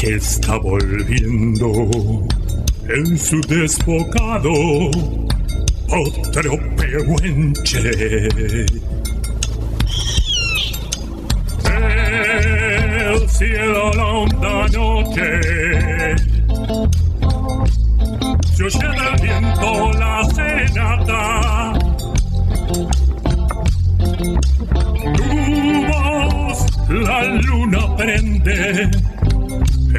que está volviendo en su desbocado otro pehuenche. El cielo la honda noche se oye del viento la cenata. Tu voz la luna prende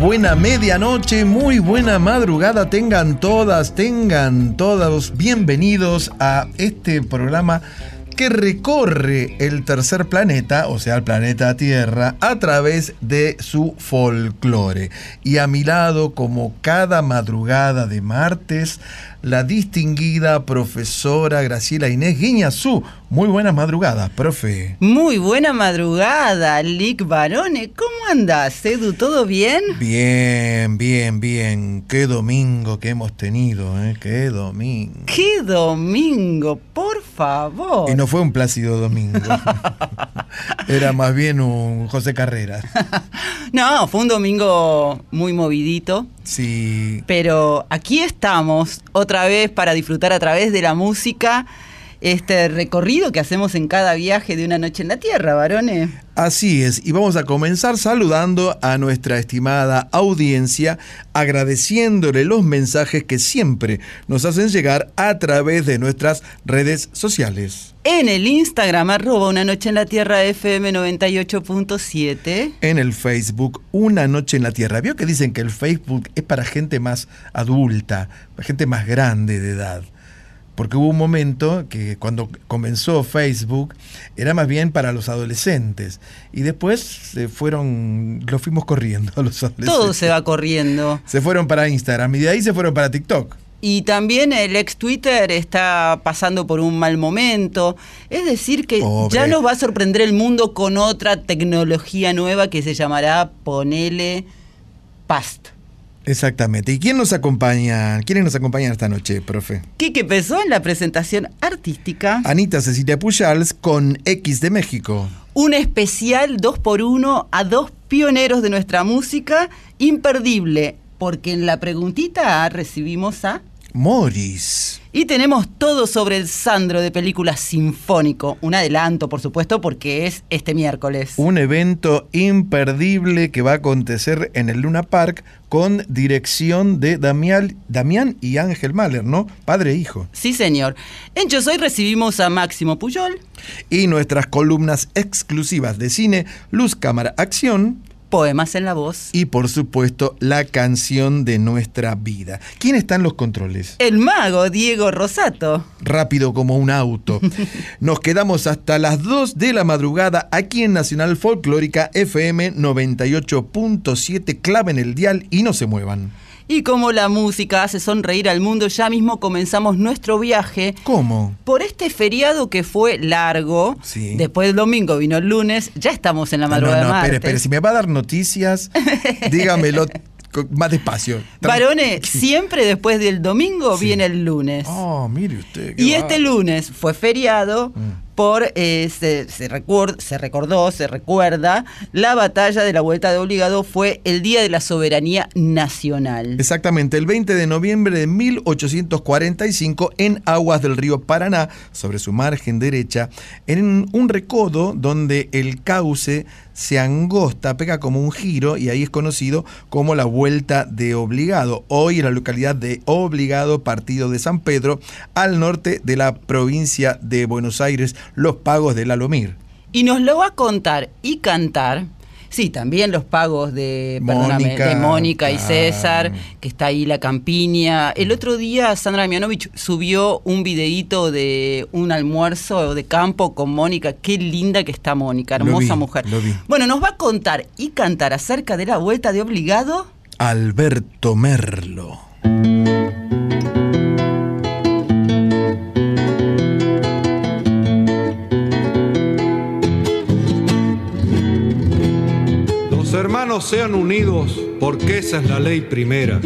Buena medianoche, muy buena madrugada tengan todas, tengan todos bienvenidos a este programa que recorre el tercer planeta, o sea, el planeta Tierra, a través de su folclore. Y a mi lado, como cada madrugada de martes, la distinguida profesora Graciela Inés Guiñazú. Muy buenas madrugadas, profe. Muy buena madrugada, Lick Barone. ¿Cómo andas, Edu? ¿Todo bien? Bien, bien, bien. Qué domingo que hemos tenido, ¿eh? Qué domingo. ¡Qué domingo, por favor! Y no fue un plácido domingo. Era más bien un José Carreras. no, fue un domingo muy movidito. Sí. Pero aquí estamos otra vez para disfrutar a través de la música este recorrido que hacemos en cada viaje de una noche en la Tierra, varones. Así es, y vamos a comenzar saludando a nuestra estimada audiencia, agradeciéndole los mensajes que siempre nos hacen llegar a través de nuestras redes sociales. En el Instagram, arroba una noche en la Tierra FM 98.7. En el Facebook, Una Noche en la Tierra. Vio que dicen que el Facebook es para gente más adulta, para gente más grande de edad porque hubo un momento que cuando comenzó Facebook era más bien para los adolescentes y después se fueron, lo fuimos corriendo a los adolescentes. Todo se va corriendo. Se fueron para Instagram y de ahí se fueron para TikTok. Y también el ex Twitter está pasando por un mal momento. Es decir, que Pobre. ya nos va a sorprender el mundo con otra tecnología nueva que se llamará Ponele Past. Exactamente. ¿Y quién nos acompaña? ¿Quiénes nos acompañan esta noche, profe? Quique Pesó en la presentación artística. Anita Cecilia Pujals con X de México. Un especial 2x1 a dos pioneros de nuestra música, imperdible, porque en la preguntita A recibimos a... Morris. Y tenemos todo sobre el Sandro de película sinfónico. Un adelanto, por supuesto, porque es este miércoles. Un evento imperdible que va a acontecer en el Luna Park con dirección de Damián, Damián y Ángel Mahler, ¿no? Padre e hijo. Sí, señor. En Yo Soy recibimos a Máximo Puyol, Y nuestras columnas exclusivas de cine, Luz Cámara Acción Poemas en la Voz, y por supuesto la canción de nuestra vida. ¿Quién está en los controles? el mago Diego Rosato. rápido como un auto. Nos quedamos hasta las 2 de la madrugada aquí en Nacional Folclórica FM 98.7. Claven el dial y no se muevan. Y como la música hace sonreír al mundo, ya mismo comenzamos nuestro viaje. ¿Cómo? Por este feriado que fue largo, Sí. después del domingo vino el lunes, ya estamos en la madrugada no, no, de espere, espere. Si me va a dar noticias, dígamelo más despacio. Varones, siempre después del domingo Sí. viene el lunes. Oh, mire usted. Y va- este lunes fue feriado Mm. Por, eh, se, se recordó, se recuerda, la batalla de la Vuelta de Obligado fue el Día de la Soberanía Nacional. Exactamente, el 20 de noviembre de 1845 en aguas del río Paraná, sobre su margen derecha, en un recodo donde el cauce se angosta, pega como un giro y ahí es conocido como la Vuelta de Obligado. Hoy en la localidad de Obligado, partido de San Pedro, al norte de la provincia de Buenos Aires, los pagos del Alomir. Y nos lo va a contar y cantar. Sí, también los pagos de, Mónica, de Mónica y. César, que está ahí la campiña. El otro día Sandra Mianovich subió un videíto de un almuerzo de campo con Mónica. Qué linda que está Mónica, hermosa vi, mujer. lo vi. Bueno, nos va a contar y cantar acerca de la vuelta de obligado. Alberto Merlo. Hermanos sean unidos porque esa es la ley primera.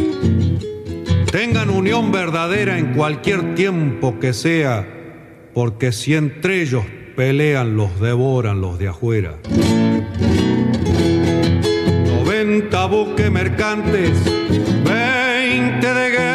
Tengan unión verdadera en cualquier tiempo que sea, porque si entre ellos pelean, los devoran los de afuera. 90 buques mercantes, 20 de guerra,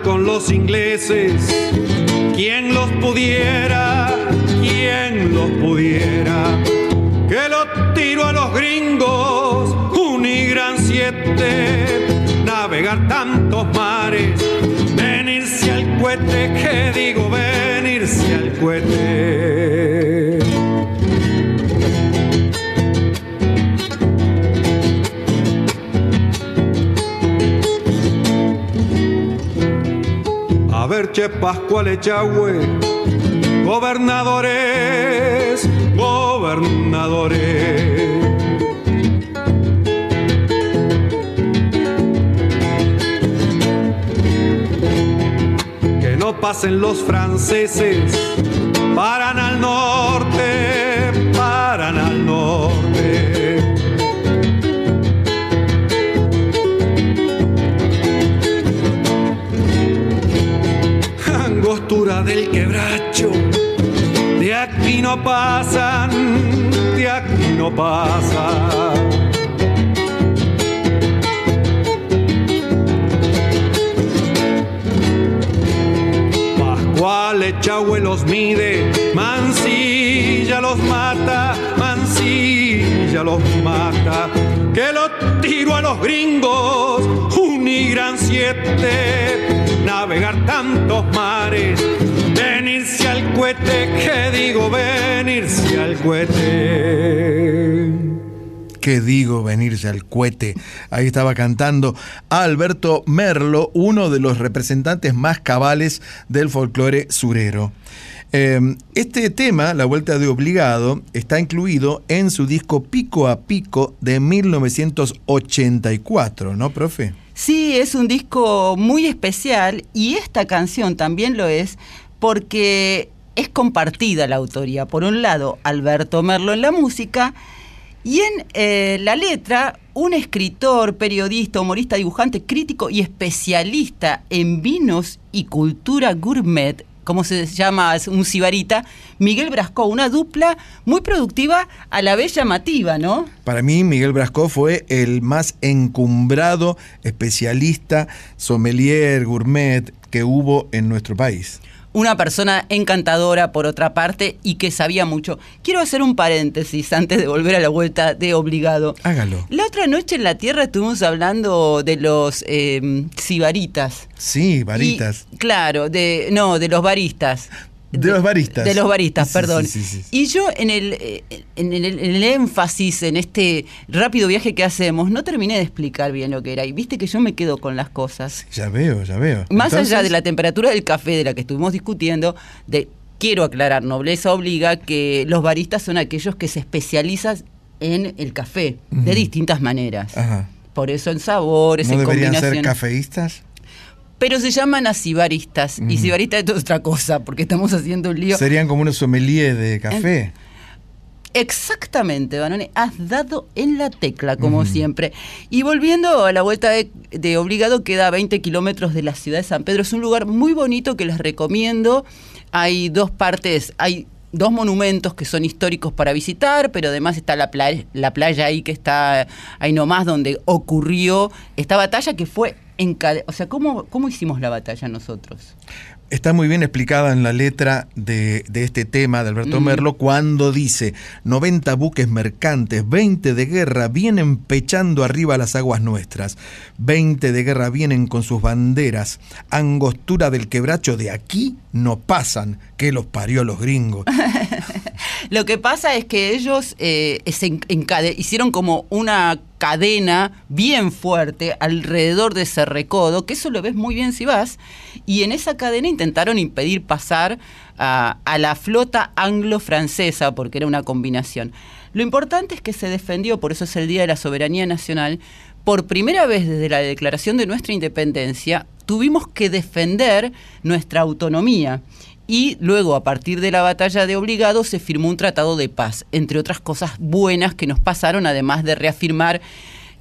Con los ingleses, quien los pudiera, quien los pudiera. Que lo tiro a los gringos, un y gran siete, navegar tantos mares, venirse al cohete, que digo venirse al cohete. Pascual Echagüe, gobernadores, gobernadores. Que no pasen los franceses, De aquí no pasan, de aquí no pasan. Pascual Echagüe los mide, Mansilla los mata, Mansilla los mata. Que lo tiro a los gringos, un gran siete, navegar tantos mares, que digo venirse al cohete. ¿Qué digo? Venirse al cohete. Ahí estaba cantando Alberto Merlo, uno de los representantes más cabales del folclore surero. Eh, este tema, La Vuelta de Obligado, está incluido en su disco Pico a Pico de 1984, ¿no, profe? Sí, es un disco muy especial y esta canción también lo es porque es compartida la autoría. Por un lado, Alberto Merlo en la música y en eh, la letra, un escritor, periodista, humorista, dibujante, crítico y especialista en vinos y cultura gourmet, como se llama un sibarita, Miguel Brasco, una dupla muy productiva, a la vez llamativa, ¿no? Para mí, Miguel Brasco fue el más encumbrado especialista, sommelier, gourmet, que hubo en nuestro país. Una persona encantadora, por otra parte, y que sabía mucho. Quiero hacer un paréntesis antes de volver a la vuelta de obligado. Hágalo. La otra noche en la Tierra estuvimos hablando de los eh, sibaritas. Sí, varitas. Y, claro, de no, de los baristas. De los baristas. De los baristas, Sí, perdón. sí, sí, sí. Y yo en el, en, el, en el énfasis, en este rápido viaje que hacemos, no terminé de explicar bien lo que era. Y viste que yo me quedo con las cosas. Ya veo, ya veo. Más allá de la temperatura del café de la que estuvimos discutiendo, de, quiero aclarar, nobleza obliga que los baristas son aquellos que se especializan en el café de distintas maneras. Ajá. Por eso en sabores, ¿No en deberían ser cafeístas? Pero se llaman así baristas. Y Ujú. si barista es otra cosa, porque estamos haciendo un lío. Serían como unos sommeliers de café. Exactamente, Banone, has dado en la tecla, como siempre. Y volviendo a la vuelta de, de Obligado, queda a 20 kilómetros de la ciudad de San Pedro. Es un lugar muy bonito que les recomiendo. Hay dos partes, hay dos monumentos que son históricos para visitar, pero además está la playa, la playa ahí que está ahí nomás donde ocurrió esta batalla que fue O sea, ¿cómo, ¿cómo hicimos la batalla nosotros? Está muy bien explicada en la letra de, de este tema de Alberto Mm. Merlo cuando dice 90 buques mercantes, 20 de guerra vienen pechando arriba las aguas nuestras, 20 de guerra vienen con sus banderas, angostura del quebracho de aquí no pasan, que los parió los gringos. Lo que pasa es que ellos eh, se hicieron como una cadena bien fuerte alrededor de ese recodo, que eso lo ves muy bien si vas, y en esa cadena intentaron impedir pasar a, a la flota anglo-francesa, porque era una combinación. Lo importante es que se defendió, por eso es el Día de la Soberanía Nacional, por primera vez desde la declaración de nuestra independencia, tuvimos que defender nuestra autonomía. Y luego, a partir de la batalla de Obligado, se firmó un tratado de paz, entre otras cosas buenas que nos pasaron, además de reafirmar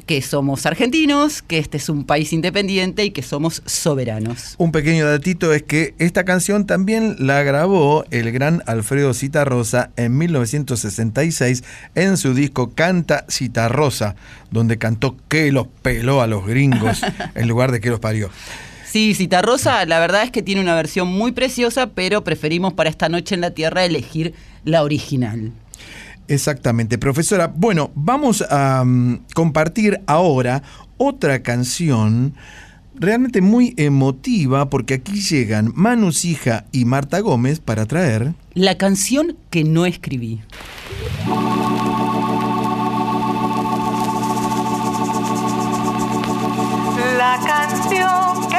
que somos argentinos, que este es un país independiente y que somos soberanos. Un pequeño datito es que esta canción también la grabó el gran Alfredo Citarrosa en 1966 en su disco Canta Citarrosa, donde cantó que los peló a los gringos en lugar de que los parió. Sí, Citarrosa, la verdad es que tiene una versión muy preciosa, pero preferimos para esta noche en la Tierra elegir la original. Exactamente, profesora. Bueno, vamos a mm, compartir ahora otra canción realmente muy emotiva porque aquí llegan Manu Sija y Marta Gómez para traer... La canción que no escribí. La canción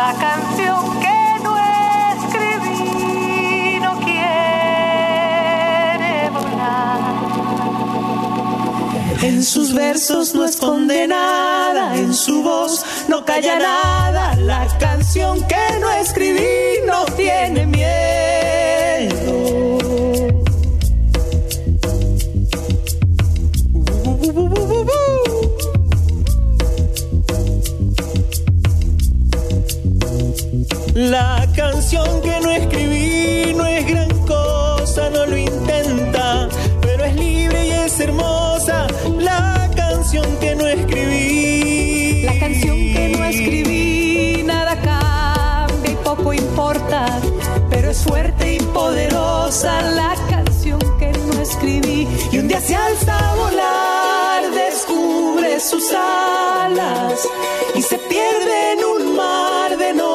La canción que no escribí no quiere volar. En sus versos no esconde nada, en su voz no calla nada. La canción que no escribí no tiene miedo. La canción que no escribí no es gran cosa, no lo intenta, pero es libre y es hermosa. La canción que no escribí. La canción que no escribí, nada cambia y poco importa, pero es fuerte y poderosa la canción que no escribí. Y un día se alza a volar, descubre sus alas y se pierde en un mar de notas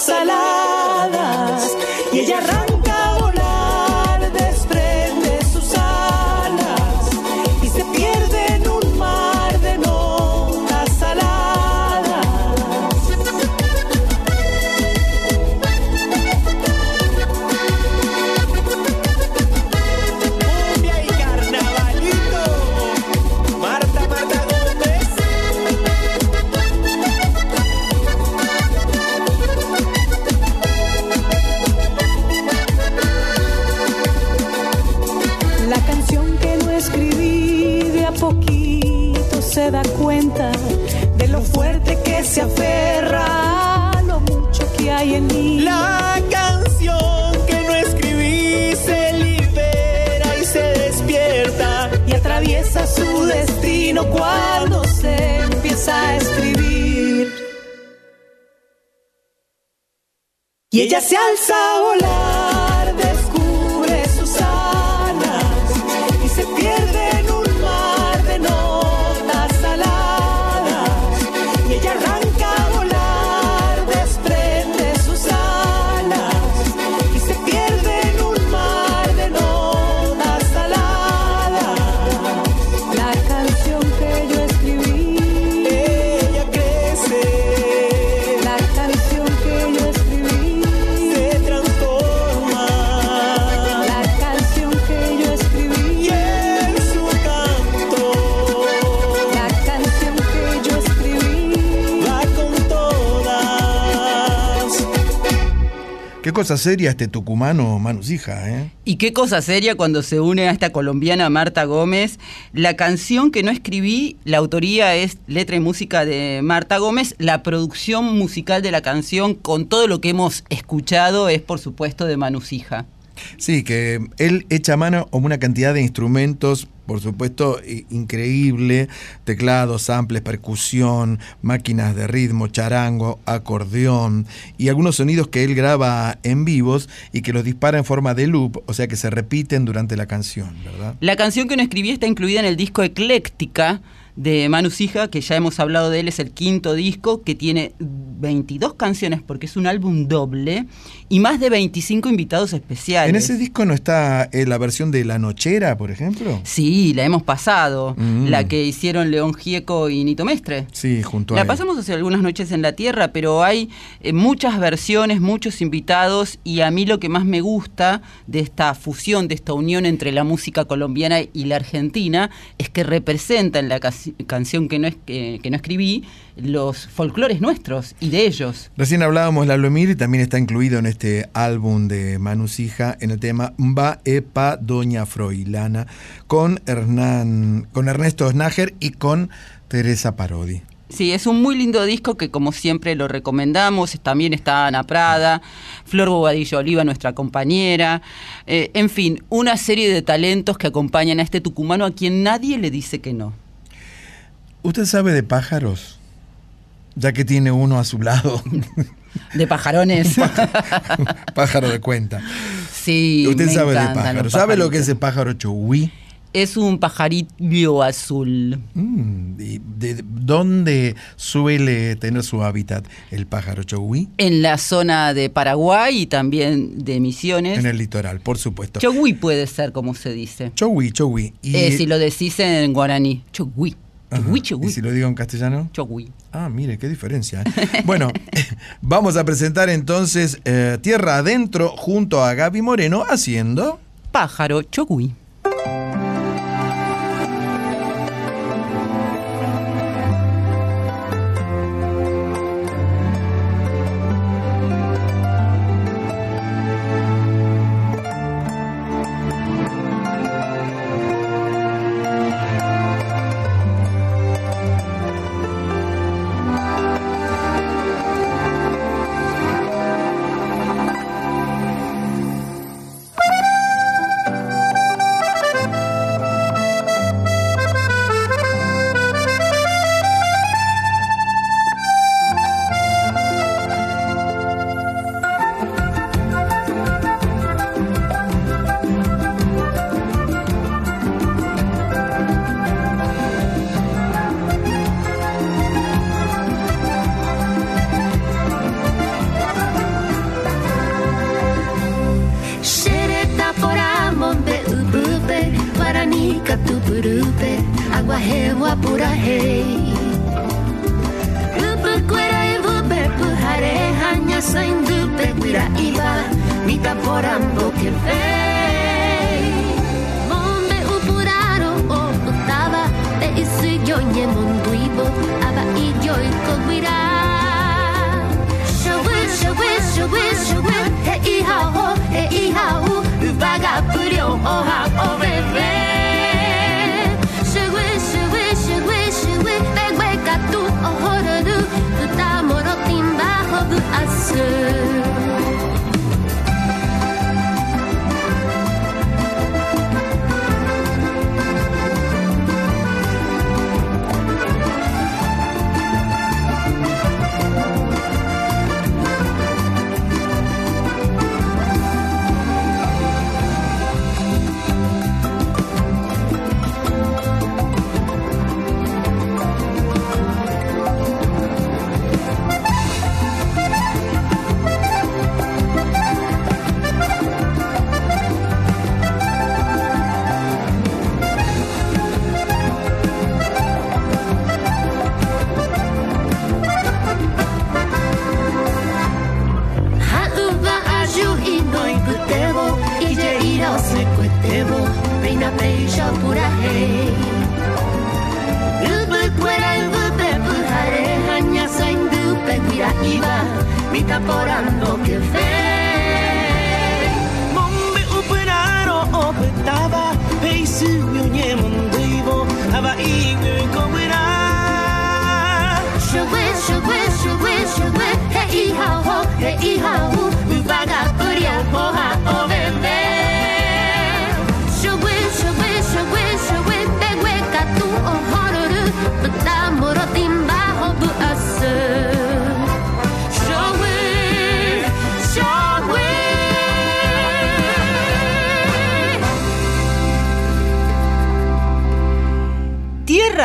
salam. Seria este tucumano Manusija, ¿eh? Y qué cosa seria cuando se une a esta colombiana Marta Gómez. La canción que no escribí, la autoría es letra y música de Marta Gómez. La producción musical de la canción, con todo lo que hemos escuchado, es por supuesto de Manusija. Sí, que él echa mano a una cantidad de instrumentos, por supuesto, increíble, teclados, samples, percusión, máquinas de ritmo, charango, acordeón y algunos sonidos que él graba en vivos y que los dispara en forma de loop, o sea que se repiten durante la canción. La canción que no escribí está incluida en el disco Ecléctica de Manu Sija, que ya hemos hablado de él, es el quinto disco, que tiene 22 canciones porque es un álbum doble y más de 25 invitados especiales. En ese disco no está eh, la versión de La Nochera, por ejemplo. Sí, la hemos pasado, Mm. la que hicieron León Gieco y Nito Mestre. Sí, junto a La él. pasamos hace algunas noches en la Tierra, pero hay eh, muchas versiones, muchos invitados y a mí lo que más me gusta de esta fusión, de esta unión entre la música colombiana y la argentina es que representa en la casi- canción que no, es, que, que no escribí los folclores nuestros y de ellos. Recién hablábamos la Luemir y también está incluido en este álbum de Manu Sija en el tema Mba Epa Doña Froilana con, Hernán, con Ernesto Snager y con Teresa Parodi. Sí, es un muy lindo disco que como siempre lo recomendamos. También está Ana Prada, Flor Bobadillo Oliva, nuestra compañera. Eh, en fin, una serie de talentos que acompañan a este tucumano a quien nadie le dice que no. ¿Usted sabe de pájaros? Ya que tiene uno a su lado. De pajarones. Pájaro de cuenta. sí. Usted me sabe de pájaros. ¿Sabe lo que es el pájaro chogüí? Es un pajarillo azul. Mm, ¿y ¿De dónde suele tener su hábitat el pájaro chogüí? En la zona de Paraguay y también de Misiones. En el litoral, por supuesto. Chogüí puede ser como se dice. Chogüí, chogüí. Y, Eh, si lo decís en guaraní. Chogüí. ¿Y si lo digo en castellano? Chogüí. Ah, mire, qué diferencia. ¿eh? bueno, vamos a presentar entonces eh, Tierra Adentro junto a Gaby Moreno haciendo... Pájaro chogüí.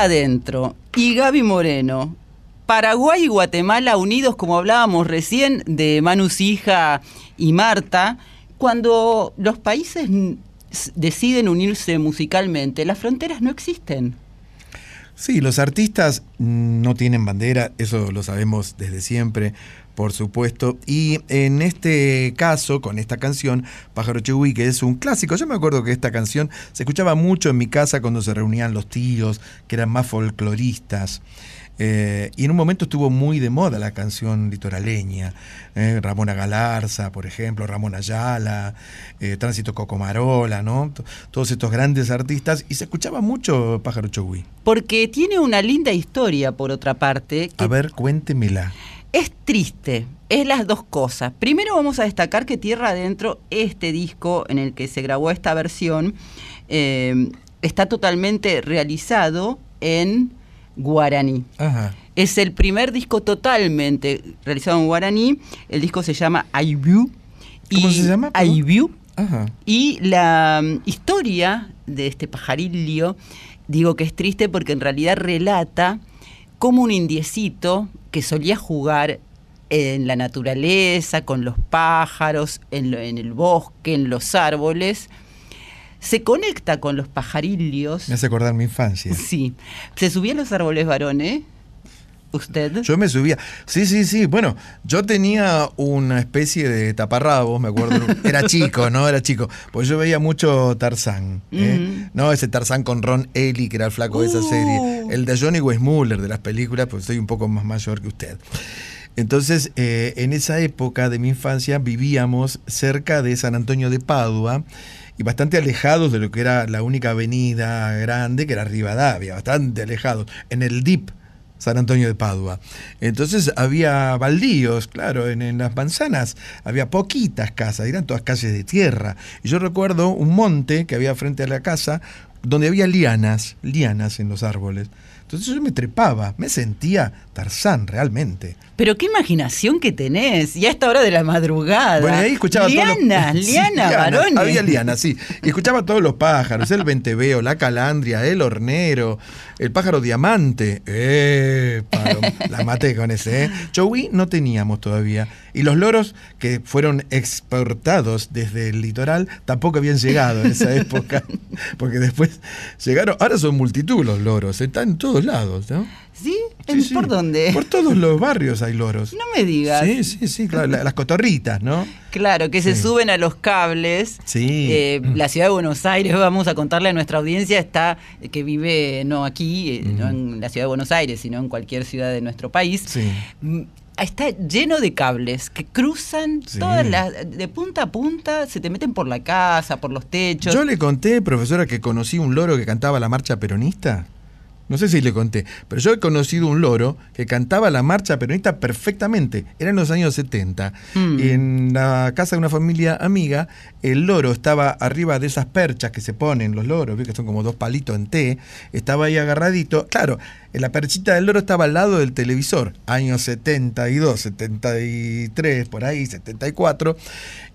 Adentro y Gaby Moreno. Paraguay y Guatemala unidos, como hablábamos recién, de Manu Hija y Marta, cuando los países deciden unirse musicalmente, las fronteras no existen. Sí, los artistas no tienen bandera, eso lo sabemos desde siempre, por supuesto. Y en este caso, con esta canción, Pájaro Chegui, que es un clásico, yo me acuerdo que esta canción se escuchaba mucho en mi casa cuando se reunían los tíos, que eran más folcloristas. Eh, y en un momento estuvo muy de moda la canción litoraleña. eh, Ramona Galarza, por ejemplo, Ramón Ayala, eh, Tránsito Cocomarola, ¿no? T- Todos estos grandes artistas. Y se escuchaba mucho Pájaro Chogui. Porque tiene una linda historia, por otra parte, que A ver, cuéntemela. Es triste, es las dos cosas. Primero vamos a destacar que Tierra Adentro, este disco en el que se grabó esta versión, eh, está totalmente realizado en guaraní. Ajá. Es el primer disco totalmente realizado en guaraní. El disco se llama Aibu. ¿Cómo se llama. Ajá. Y la mm, historia de este pajarillo, digo que es triste porque en realidad relata cómo un indiecito que solía jugar en la naturaleza, con los pájaros, en, lo- en el bosque, en los árboles, se conecta con los pajarillos. Me hace acordar mi infancia. Sí. Se subía a los árboles varones. ¿Usted? Yo me subía. Sí, sí, sí. Bueno, yo tenía una especie de taparrabos, me acuerdo. Era chico, ¿no? Era chico. Pues yo veía mucho Tarzán. ¿eh? No, ese Tarzán con Ron Ellie, que era el flaco de esa Uh. serie. El de Johnny Weissmuller de las películas, pues soy un poco más mayor que usted. Entonces, eh, en esa época de mi infancia vivíamos cerca de San Antonio de Padua y bastante alejados de lo que era la única avenida grande, que era Rivadavia, bastante alejados, en el DIP. San Antonio de Padua. Entonces había baldíos, claro, en, en las manzanas había poquitas casas, eran todas calles de tierra. Y yo recuerdo un monte que había frente a la casa donde había lianas, lianas en los árboles. Entonces yo me trepaba, me sentía Tarzán realmente. Pero qué imaginación que tenés. Y a esta hora de la madrugada. Bueno, ahí escuchaba todos los- Lianas, Sí, lianas, lianas, varones. Había lianas, sí. Y escuchaba todos los pájaros, el venteveo, la calandria, el hornero, el pájaro diamante. ¡Eh! palo, La maté con ese, ¿eh? Chowi no teníamos todavía. Y los loros que fueron exportados desde el litoral tampoco habían llegado en esa época. Porque después llegaron. Ahora son multitud los loros, están en todos lados, ¿no? ¿Sí? Sí, sí. ¿Por dónde? Por todos los barrios hay loros. No me digas. Sí, sí, sí, claro. la- las cotorritas, ¿no? Claro, que se suben a los cables. Sí. Eh, la ciudad de Buenos Aires, vamos a contarle a nuestra audiencia, está que vive no aquí, eh, no en la ciudad de Buenos Aires, sino en cualquier ciudad de nuestro país. Sí. Mm, Está lleno de cables que cruzan Sí. todas las, de punta a punta, se te meten por la casa, por los techos. Yo le conté, profesora, que conocí un loro que cantaba la marcha peronista. No sé si le conté, pero yo he conocido un loro que cantaba la marcha peronista perfectamente. Era en los años 70. Mm. Y en la casa de una familia amiga, el loro estaba arriba de esas perchas que se ponen los loros, ¿ves? que son como dos palitos en T. Estaba ahí agarradito. Claro, la perchita del loro estaba al lado del televisor, años 72, 73, por ahí, 74.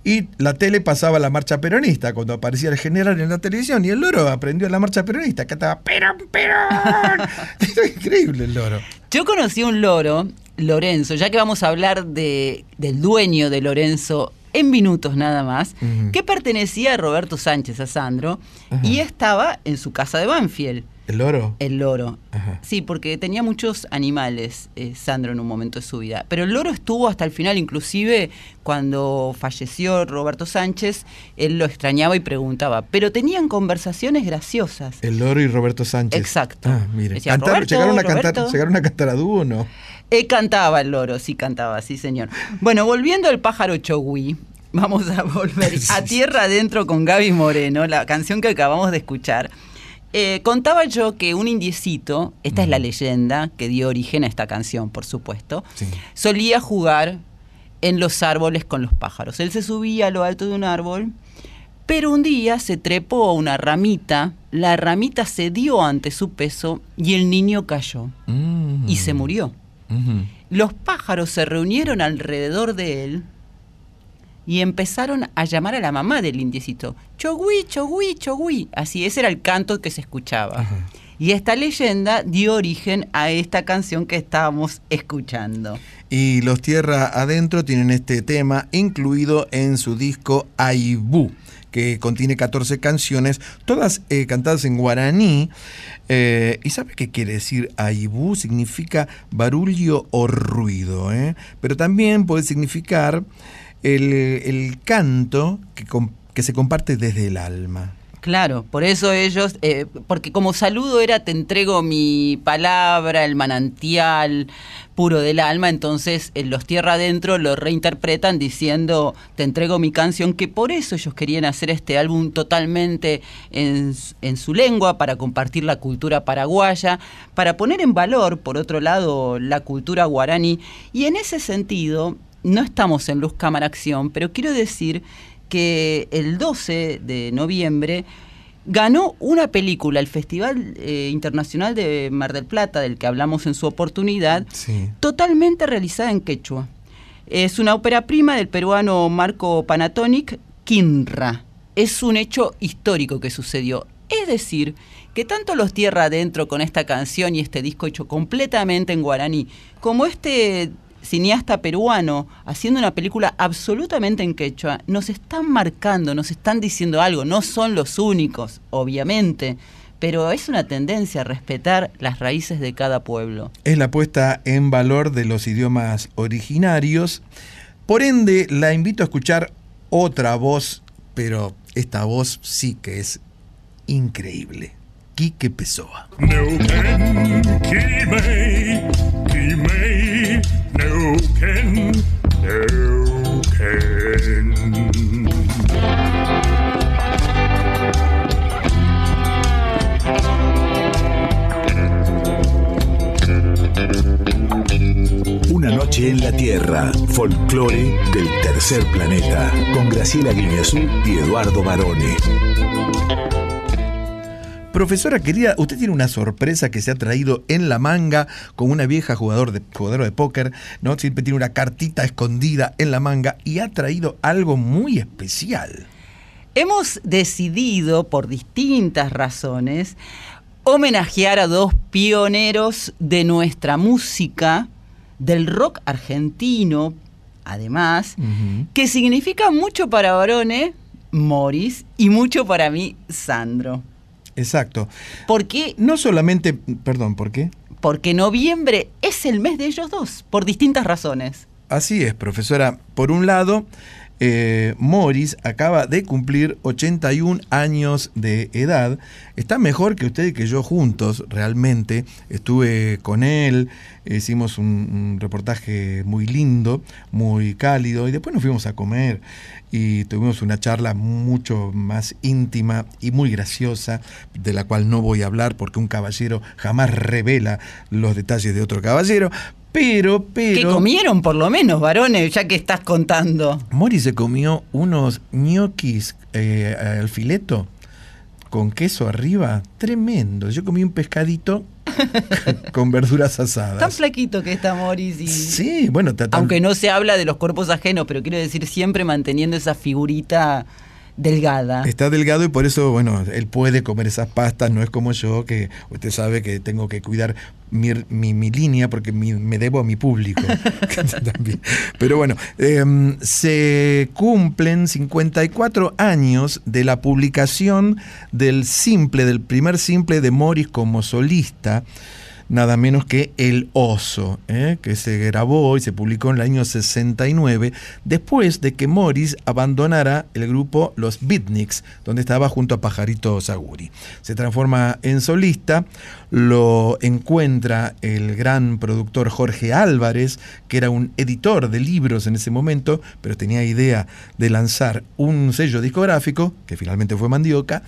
Y la tele pasaba la marcha peronista cuando aparecía el general en la televisión. Y el loro aprendió la marcha peronista. Cantaba Perón, Perón. Era increíble el loro. Yo conocí un loro, Lorenzo, ya que vamos a hablar de, del dueño de Lorenzo en minutos nada más, que pertenecía a Roberto Sánchez, a Sandro, y estaba en su casa de Banfield. ¿El loro? El loro. Ajá. Sí, porque tenía muchos animales, eh, Sandro, en un momento de su vida. Pero el loro estuvo hasta el final, inclusive cuando falleció Roberto Sánchez, él lo extrañaba y preguntaba. Pero tenían conversaciones graciosas. El loro y Roberto Sánchez. Exacto. Ah, mire. Decía, Cantar- "Roberto, llegaron, a cantar, Roberto". llegaron a cantar a dúo, ¿no? Eh, cantaba el loro, sí cantaba, sí señor. Bueno, volviendo al pájaro chogui, vamos a volver a tierra adentro con Gaby Moreno, la canción que acabamos de escuchar. Eh, contaba yo que un indiecito, esta es la leyenda que dio origen a esta canción, por supuesto, Sí. solía jugar en los árboles con los pájaros. Él se subía a lo alto de un árbol, pero un día se trepó a una ramita, la ramita cedió ante su peso y el niño cayó Mm. y se murió. Ujú. Los pájaros se reunieron alrededor de él y empezaron a llamar a la mamá del indiecito. Chogui, chogui, chogui. Así, ese era el canto que se escuchaba. Ajá. Y esta leyenda dio origen a esta canción que estábamos escuchando. Y los Tierra Adentro tienen este tema incluido en su disco Aibú, que contiene 14 canciones, todas eh, cantadas en guaraní. Eh, ¿Y sabe qué quiere decir Aibú? Significa barullo o ruido, ¿eh? pero también puede significar el, canto que, se comparte desde el alma. Claro, por eso ellos, eh, porque como saludo era te entrego mi palabra, el manantial puro del alma, entonces en los tierra adentro lo reinterpretan diciendo te entrego mi canción, que por eso ellos querían hacer este álbum totalmente en su lengua, para compartir la cultura paraguaya, para poner en valor, por otro lado, la cultura guaraní, y en ese sentido, no estamos en Luz Cámara Acción, pero quiero decir que el 12 de noviembre ganó una película, el Festival eh, Internacional de Mar del Plata, del que hablamos en su oportunidad, Sí. totalmente realizada en quechua. Es una ópera prima del peruano Marco Panatonic, Quinra. Es un hecho histórico que sucedió. Es decir, que tanto los Tierra Adentro con esta canción y este disco hecho completamente en guaraní, como este cineasta peruano haciendo una película absolutamente en quechua, nos están marcando, nos están diciendo algo. No son los únicos, obviamente, pero es una tendencia a respetar las raíces de cada pueblo. es la puesta en valor de los idiomas originarios. Por ende, la invito a escuchar otra voz, pero esta voz sí que es increíble. Quique Pessoa. Una noche en la Tierra, folclore del tercer planeta, con Graciela Guineazú y Eduardo Barone. Profesora querida, usted tiene una sorpresa que se ha traído en la manga con una vieja jugador de, jugadora de póker, ¿no? Siempre tiene una cartita escondida en la manga y ha traído algo muy especial. Hemos decidido, por distintas razones, homenajear a dos pioneros de nuestra música, del rock argentino, además, que significa mucho para Barone, Morris, y mucho para mí, Sandro. Exacto. ¿Por qué? No solamente, perdón, ¿por qué? Porque noviembre es el mes de ellos dos, por distintas razones. Así es, profesora. Por un lado, eh, Morris acaba de cumplir 81 años de edad. Está mejor que usted y que yo juntos, realmente. Estuve con él, hicimos un, un reportaje muy lindo, muy cálido, y después nos fuimos a comer y tuvimos una charla mucho más íntima y muy graciosa, de la cual no voy a hablar porque un caballero jamás revela los detalles de otro caballero. Pero, pero. ¿Qué comieron por lo menos, varones, ya que estás contando? Mori se comió unos ñoquis eh, al fileto con queso arriba, tremendo. Yo comí un pescadito con verduras Tan asadas. flaquito que está Morris y... Sí, bueno, Aunque no se habla de los cuerpos ajenos, pero quiero decir siempre manteniendo esa figurita delgada. Está delgado y por eso, bueno, él puede comer esas pastas, no es como yo, que usted sabe que tengo que cuidar mi, mi- mi línea porque mi- me debo a mi público. También. Pero bueno, em, se cumplen 54 años de la publicación del simple, del primer simple de Morris como solista nada menos que El Oso, ¿eh? que se grabó y se publicó en el año 69, después de que Morris abandonara el grupo Los Beatniks, donde estaba junto a Pajarito Saguri. Se transforma en solista, lo encuentra el gran productor Jorge Álvarez, que era un editor de libros en ese momento, pero tenía idea de lanzar un sello discográfico, que finalmente fue Mandioca,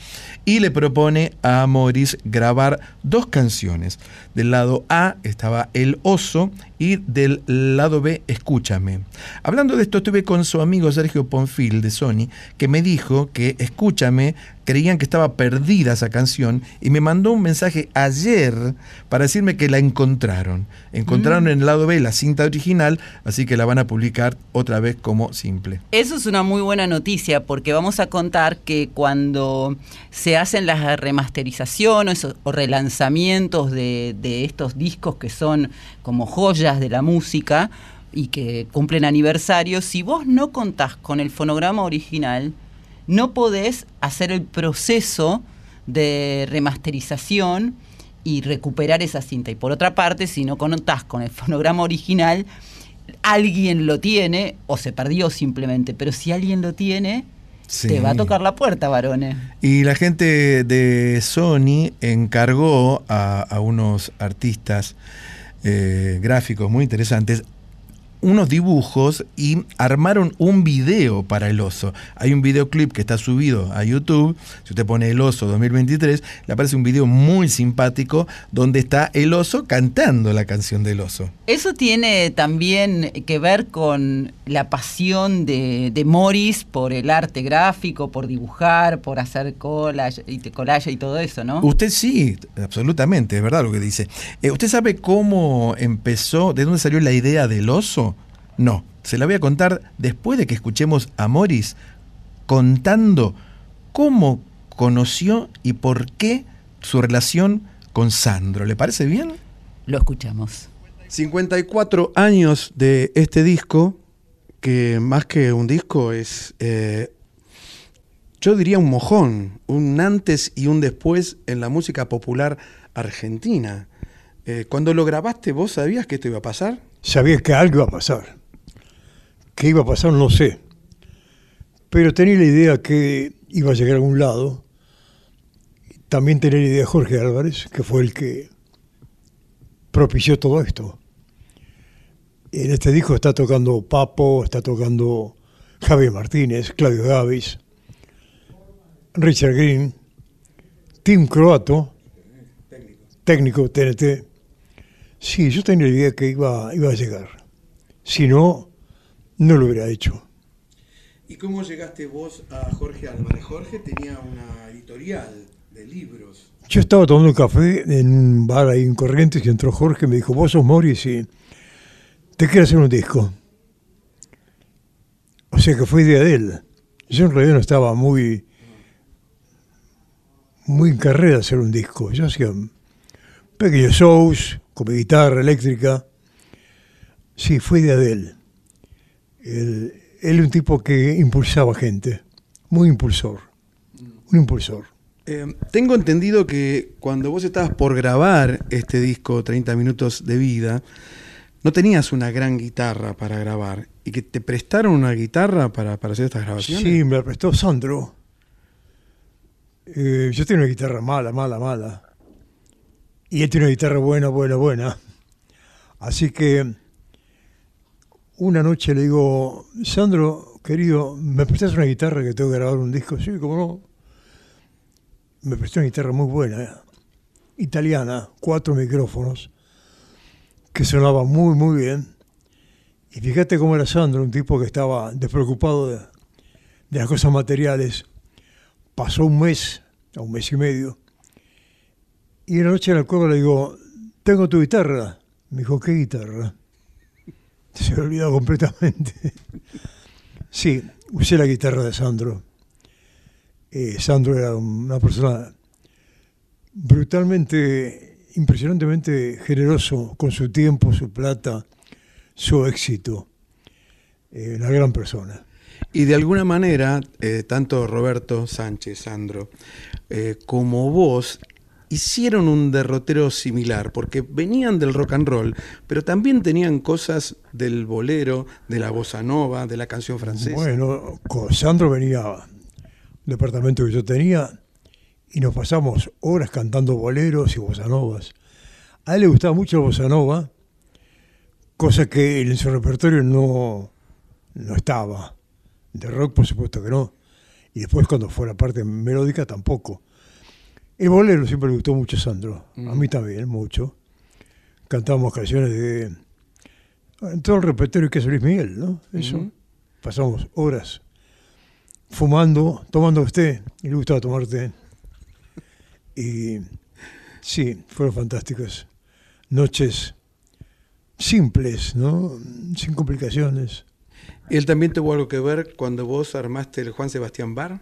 y le propone a Morris grabar dos canciones. Del lado A estaba El Oso y del lado B Escúchame. Hablando de esto, estuve con su amigo Sergio Ponfil de Sony, que me dijo que Escúchame creían que estaba perdida esa canción y me mandó un mensaje ayer para decirme que la encontraron. Encontraron en el lado B la cinta original, así que la van a publicar otra vez como simple. Eso es una muy buena noticia porque vamos a contar que cuando se hacen las remasterizaciones o, o relanzamientos de, de estos discos que son como joyas de la música y que cumplen aniversario, si vos no contás con el fonograma original, no podés hacer el proceso de remasterización y recuperar esa cinta. Y por otra parte, si no contás con el fonograma original, alguien lo tiene o se perdió simplemente, pero si alguien lo tiene, Sí. te va a tocar la puerta, varones. Y la gente de Sony encargó a, a unos artistas eh, gráficos muy interesantes unos dibujos y armaron un video para el oso. Hay un videoclip que está subido a YouTube. Si usted pone el oso 2023, le aparece un video muy simpático donde está el oso cantando la canción del oso. Eso tiene también que ver con la pasión de, de Morris por el arte gráfico, por dibujar, por hacer collage y, collage y todo eso, ¿no? Usted sí, absolutamente, es verdad lo que dice. Eh, ¿Usted sabe cómo empezó, de dónde salió la idea del oso? No, se la voy a contar después de que escuchemos a Morris contando cómo conoció y por qué su relación con Sandro. ¿Le parece bien? Lo escuchamos. 54 años de este disco, que más que un disco es, eh, yo diría un mojón, un antes y un después en la música popular argentina. Eh, cuando lo grabaste, ¿vos sabías que esto iba a pasar? Sabía que algo iba a pasar. ¿Qué iba a pasar? No sé. Pero tenía la idea que iba a llegar a algún lado. También tenía la idea de Jorge Álvarez, que fue el que propició todo esto. En este disco está tocando Papo, está tocando Javier Martínez, Claudio Gavis, Richard Green, Tim Croato, técnico TNT. Sí, yo tenía la idea que iba, iba a llegar. Si no, no lo hubiera hecho. ¿Y cómo llegaste vos a Jorge Álvarez? Jorge tenía una editorial de libros. Yo estaba tomando un café en un bar ahí en Corrientes y entró Jorge y me dijo, vos sos Morris y te quiero hacer un disco. O sea que fue idea de él. Yo en realidad no estaba muy, muy en carrera de hacer un disco. Yo hacía pequeños shows con mi guitarra eléctrica. Sí, fue idea de él. Él, es un tipo que impulsaba gente, muy impulsor, un impulsor. Eh, tengo entendido que cuando vos estabas por grabar este disco 30 minutos de vida, no tenías una gran guitarra para grabar y que te prestaron una guitarra para, para hacer estas grabaciones. Sí, me la prestó Sandro. Eh, yo tengo una guitarra mala, mala, mala. Y él tiene una guitarra buena, buena, buena. Así que una noche le digo, Sandro, querido, ¿me prestas una guitarra que tengo que grabar un disco? Sí, cómo no. Me prestó una guitarra muy buena, eh, italiana, cuatro micrófonos, que sonaba muy, muy bien. Y fíjate cómo era Sandro, un tipo que estaba despreocupado de, las cosas materiales. Pasó un mes, o un mes y medio, y una noche en la cueva le digo, tengo tu guitarra. Me dijo, ¿qué guitarra? Se me olvidó completamente. Sí, usé la guitarra de Sandro. Eh, Sandro era una persona brutalmente, impresionantemente generoso con su tiempo, su plata, su éxito. Eh, una gran persona. Y de alguna manera, eh, tanto Roberto Sánchez, Sandro, como vos, hicieron un derrotero similar, porque venían del rock and roll, pero también tenían cosas del bolero, de la bossa nova, de la canción francesa. Bueno, con Sandro venía un departamento que yo tenía y nos pasamos horas cantando boleros y bossa novas. A él le gustaba mucho la bossa nova, cosa que en su repertorio no, no estaba. De rock, por supuesto que no. Y después, cuando fue la parte melódica, tampoco. El bolero siempre le gustó mucho a Sandro. A mí también, mucho. Cantábamos canciones de. En todo el repertorio que es Luis Miguel, ¿no? Eso. Pasamos horas fumando, tomando usted. Y le gustaba tomar té. Y sí, fueron fantásticas. Noches simples, ¿no? Sin complicaciones. ¿Él también tuvo algo que ver cuando vos armaste el Juan Sebastián Bar?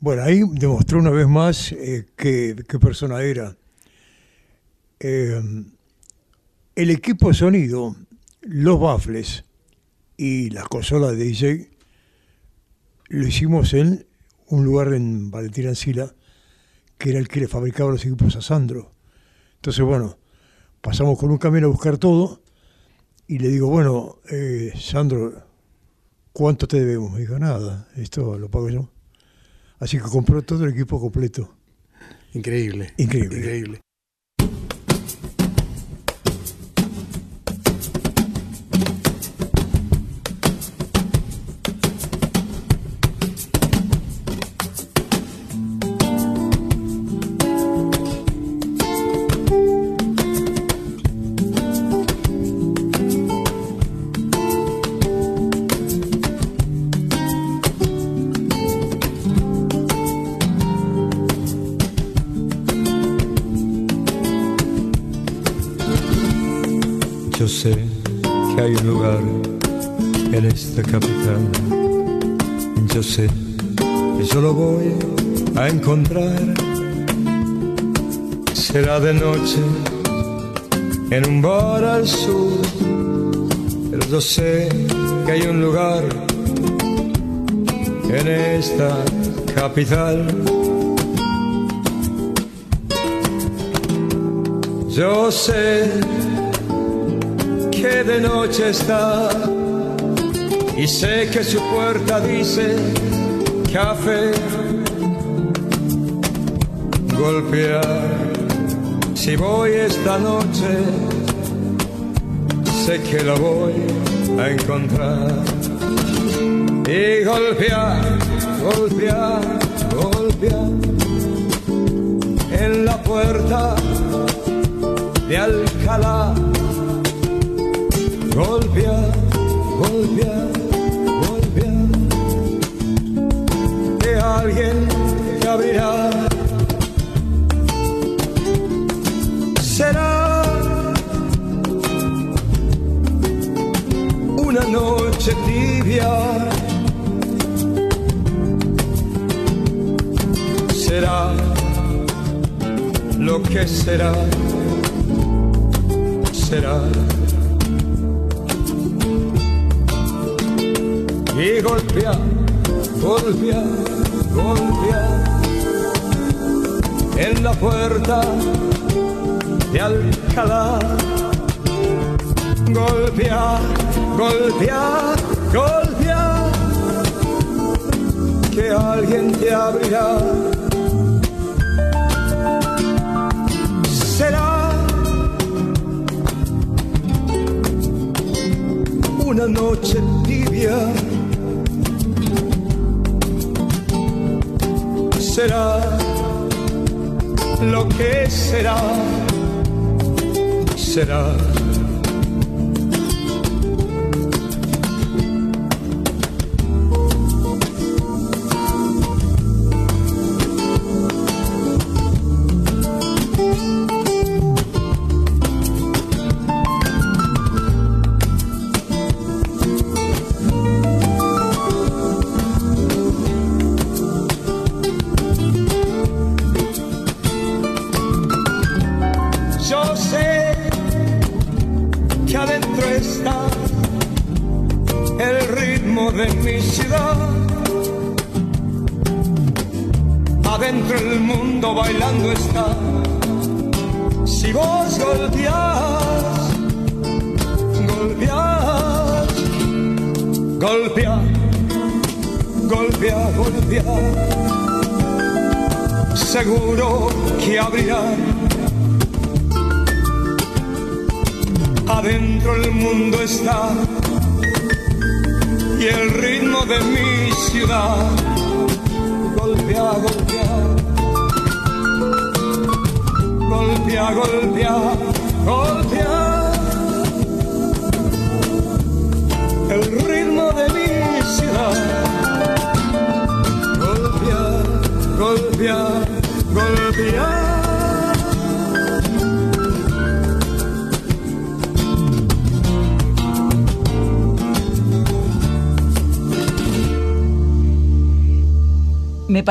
Bueno, ahí demostró una vez más eh, qué, persona era. Eh, el equipo de sonido, los baffles y las consolas de DJ lo hicimos en un lugar en Valentín Ancila, que era el que le fabricaba los equipos a Sandro. Entonces, bueno, pasamos con un camión a buscar todo y le digo, bueno, eh, Sandro, ¿cuánto te debemos? Me dijo, nada, esto lo pago yo. Así que compró todo el equipo completo. Increíble. Increíble. Increíble. Esta capital. Yo sé que yo lo voy a encontrar. Será de noche en un bar al sur. Pero yo sé que hay un lugar en esta capital. Yo sé que de noche está y sé que su puerta dice café. Golpear si voy esta noche, sé que lo voy a encontrar. Y golpear, golpear, golpear en la puerta de Alcalá golpear, golpear. Noche tibia. Será lo que será. Será. y golpear, golpear, golpear en la puerta de Alcalá. Golpear, golpear, golpear, que alguien te abrirá. Será una noche tibia. será lo que será, será.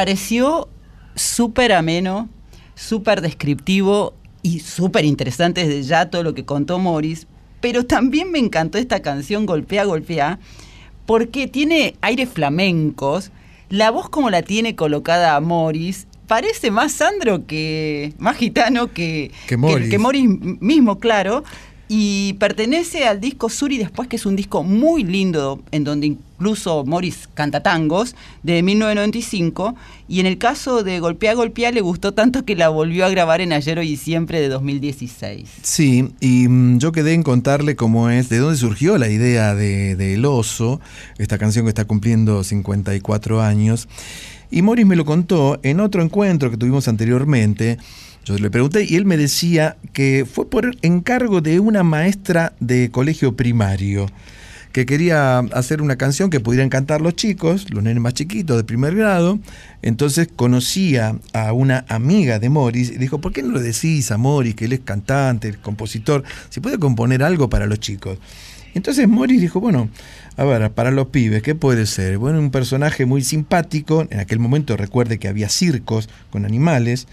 Pareció súper ameno, súper descriptivo y súper interesante desde ya todo lo que contó Morris, pero también me encantó esta canción Golpea, Golpea, porque tiene aires flamencos, la voz como la tiene colocada Morris, parece más Sandro que, más gitano que, Que Morris. que Morris mismo, claro, y pertenece al disco Sur y Después, que es un disco muy lindo, en donde incluso Morris canta tangos, de 1995. Y en el caso de Golpea Golpea le gustó tanto que la volvió a grabar en Ayer, Hoy y Siempre de 2016. Sí, y mm, yo quedé en contarle cómo es, de dónde surgió la idea de, de El Oso, esta canción que está cumpliendo 54 años. Y Morris me lo contó en otro encuentro que tuvimos anteriormente. Yo le pregunté y él me decía que fue por encargo de una maestra de colegio primario que quería hacer una canción que pudieran cantar los chicos, los nenes más chiquitos de primer grado. Entonces conocía a una amiga de Morris y dijo, ¿por qué no lo decís a Morris, que él es cantante, compositor, si puede componer algo para los chicos? Entonces Morris dijo, bueno, a ver, para los pibes, ¿qué puede ser? Bueno, un personaje muy simpático, en aquel momento recuerde que había circos con animales,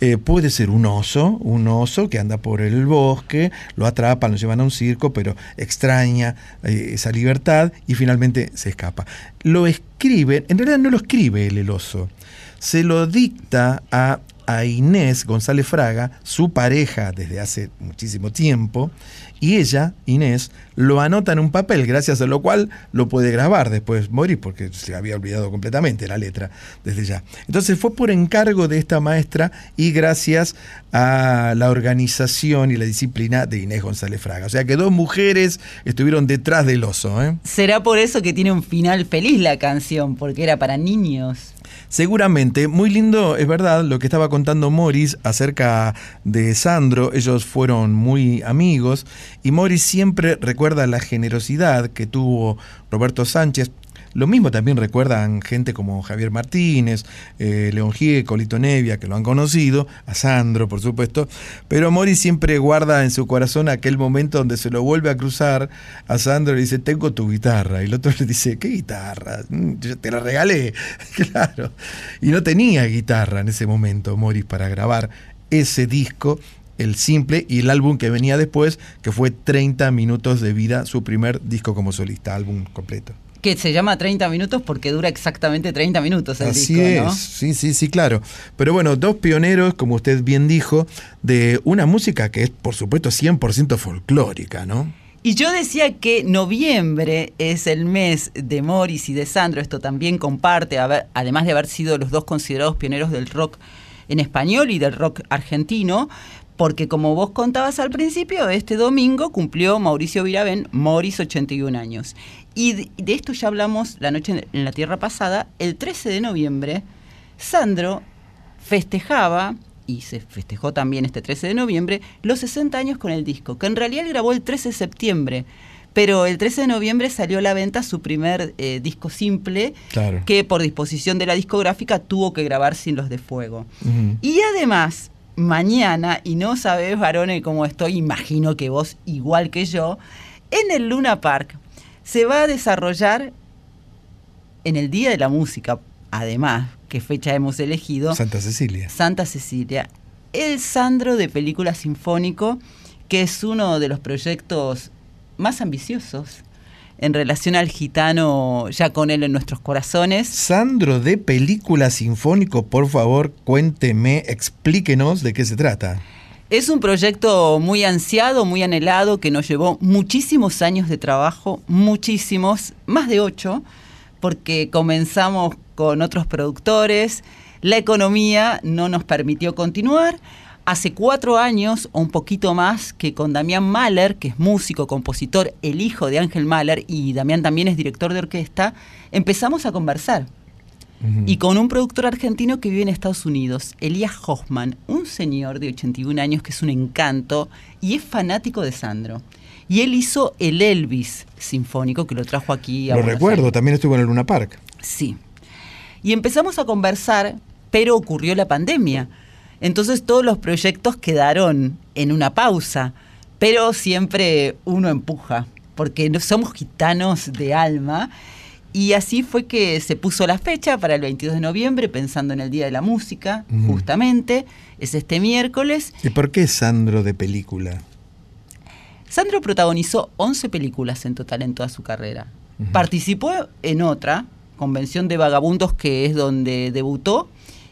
eh, puede ser un oso, un oso que anda por el bosque, lo atrapan, lo llevan a un circo, pero extraña eh, esa libertad y finalmente se escapa. Lo escribe, en realidad no lo escribe él, el oso, se lo dicta a, a Inés González Fraga, su pareja desde hace muchísimo tiempo, y ella, Inés, lo anota en un papel, gracias a lo cual lo puede grabar después morir, porque se había olvidado completamente la letra desde ya. Entonces fue por encargo de esta maestra y gracias a la organización y la disciplina de Inés González Fraga. O sea que dos mujeres estuvieron detrás del oso. ¿eh? Será por eso que tiene un final feliz la canción, porque era para niños. Seguramente, muy lindo, es verdad, lo que estaba contando Morris acerca de Sandro. Ellos fueron muy amigos y Morris siempre recuerda la generosidad que tuvo Roberto Sánchez. Lo mismo también recuerdan gente como Javier Martínez, eh, León Gieco, Lito Nevia, que lo han conocido, a Sandro, por supuesto, pero Morris siempre guarda en su corazón aquel momento donde se lo vuelve a cruzar a Sandro y le dice, tengo tu guitarra. Y el otro le dice, ¿qué guitarra? "Mm, Yo te la regalé. claro. Y no tenía guitarra en ese momento, Morris, para grabar ese disco el simple y el álbum que venía después, que fue 30 minutos de vida, su primer disco como solista, álbum completo. Que se llama 30 minutos porque dura exactamente 30 minutos el Así disco, es, ¿no? sí, sí, sí, claro. Pero bueno, dos pioneros, como usted bien dijo, de una música que es, por supuesto, 100% folclórica, ¿no? Y yo decía que noviembre es el mes de Morris y de Sandro, esto también comparte, además de haber sido los dos considerados pioneros del rock en español y del rock argentino, porque como vos contabas al principio, este domingo cumplió Mauricio Virabén, Morris 81 años. Y de, esto ya hablamos la noche en- la Tierra pasada, el 13 de noviembre, Sandro festejaba, y se festejó también este 13 de noviembre, los 60 años con el disco, que en realidad él grabó el 13 de septiembre, pero el 13 de noviembre salió a la venta su primer eh, disco simple, Claro. que por disposición de la discográfica tuvo que grabar sin los de fuego. Y además, mañana, y no sabés, varones, cómo estoy, imagino que vos igual que yo, en el Luna Park se va a desarrollar en el Día de la Música, además, qué fecha hemos elegido, Santa Cecilia. Santa Cecilia, el Sandro de Película Sinfónico, que es uno de los proyectos más ambiciosos en relación al gitano, ya con él en nuestros corazones. Sandro de Película Sinfónico, por favor, cuénteme, explíquenos de qué se trata. Es un proyecto muy ansiado, muy anhelado, que nos llevó muchísimos años de trabajo, muchísimos, más de ocho, porque comenzamos con otros productores, la economía no nos permitió continuar. Hace cuatro años o un poquito más que con Damián Mahler, que es músico, compositor, el hijo de Ángel Mahler, y Damián también es director de orquesta, empezamos a conversar. Y con un productor argentino que vive en Estados Unidos, Elías Hoffman, un señor de 81 años que es un encanto y es fanático de Sandro. Y él hizo el Elvis sinfónico que lo trajo aquí a Lo Buenos recuerdo, Aires. también estuvo en el Luna Park. Sí. Y empezamos a conversar, pero ocurrió la pandemia. Entonces todos los proyectos quedaron en una pausa, pero siempre uno empuja, porque no somos gitanos de alma. Y así fue que se puso la fecha para el 22 de noviembre, pensando en el Día de la Música, justamente. Es este miércoles. ¿Y por qué Sandro de Película? Sandro protagonizó 11 películas en total en toda su carrera. Participó en otra, Convención de Vagabundos, que es donde debutó,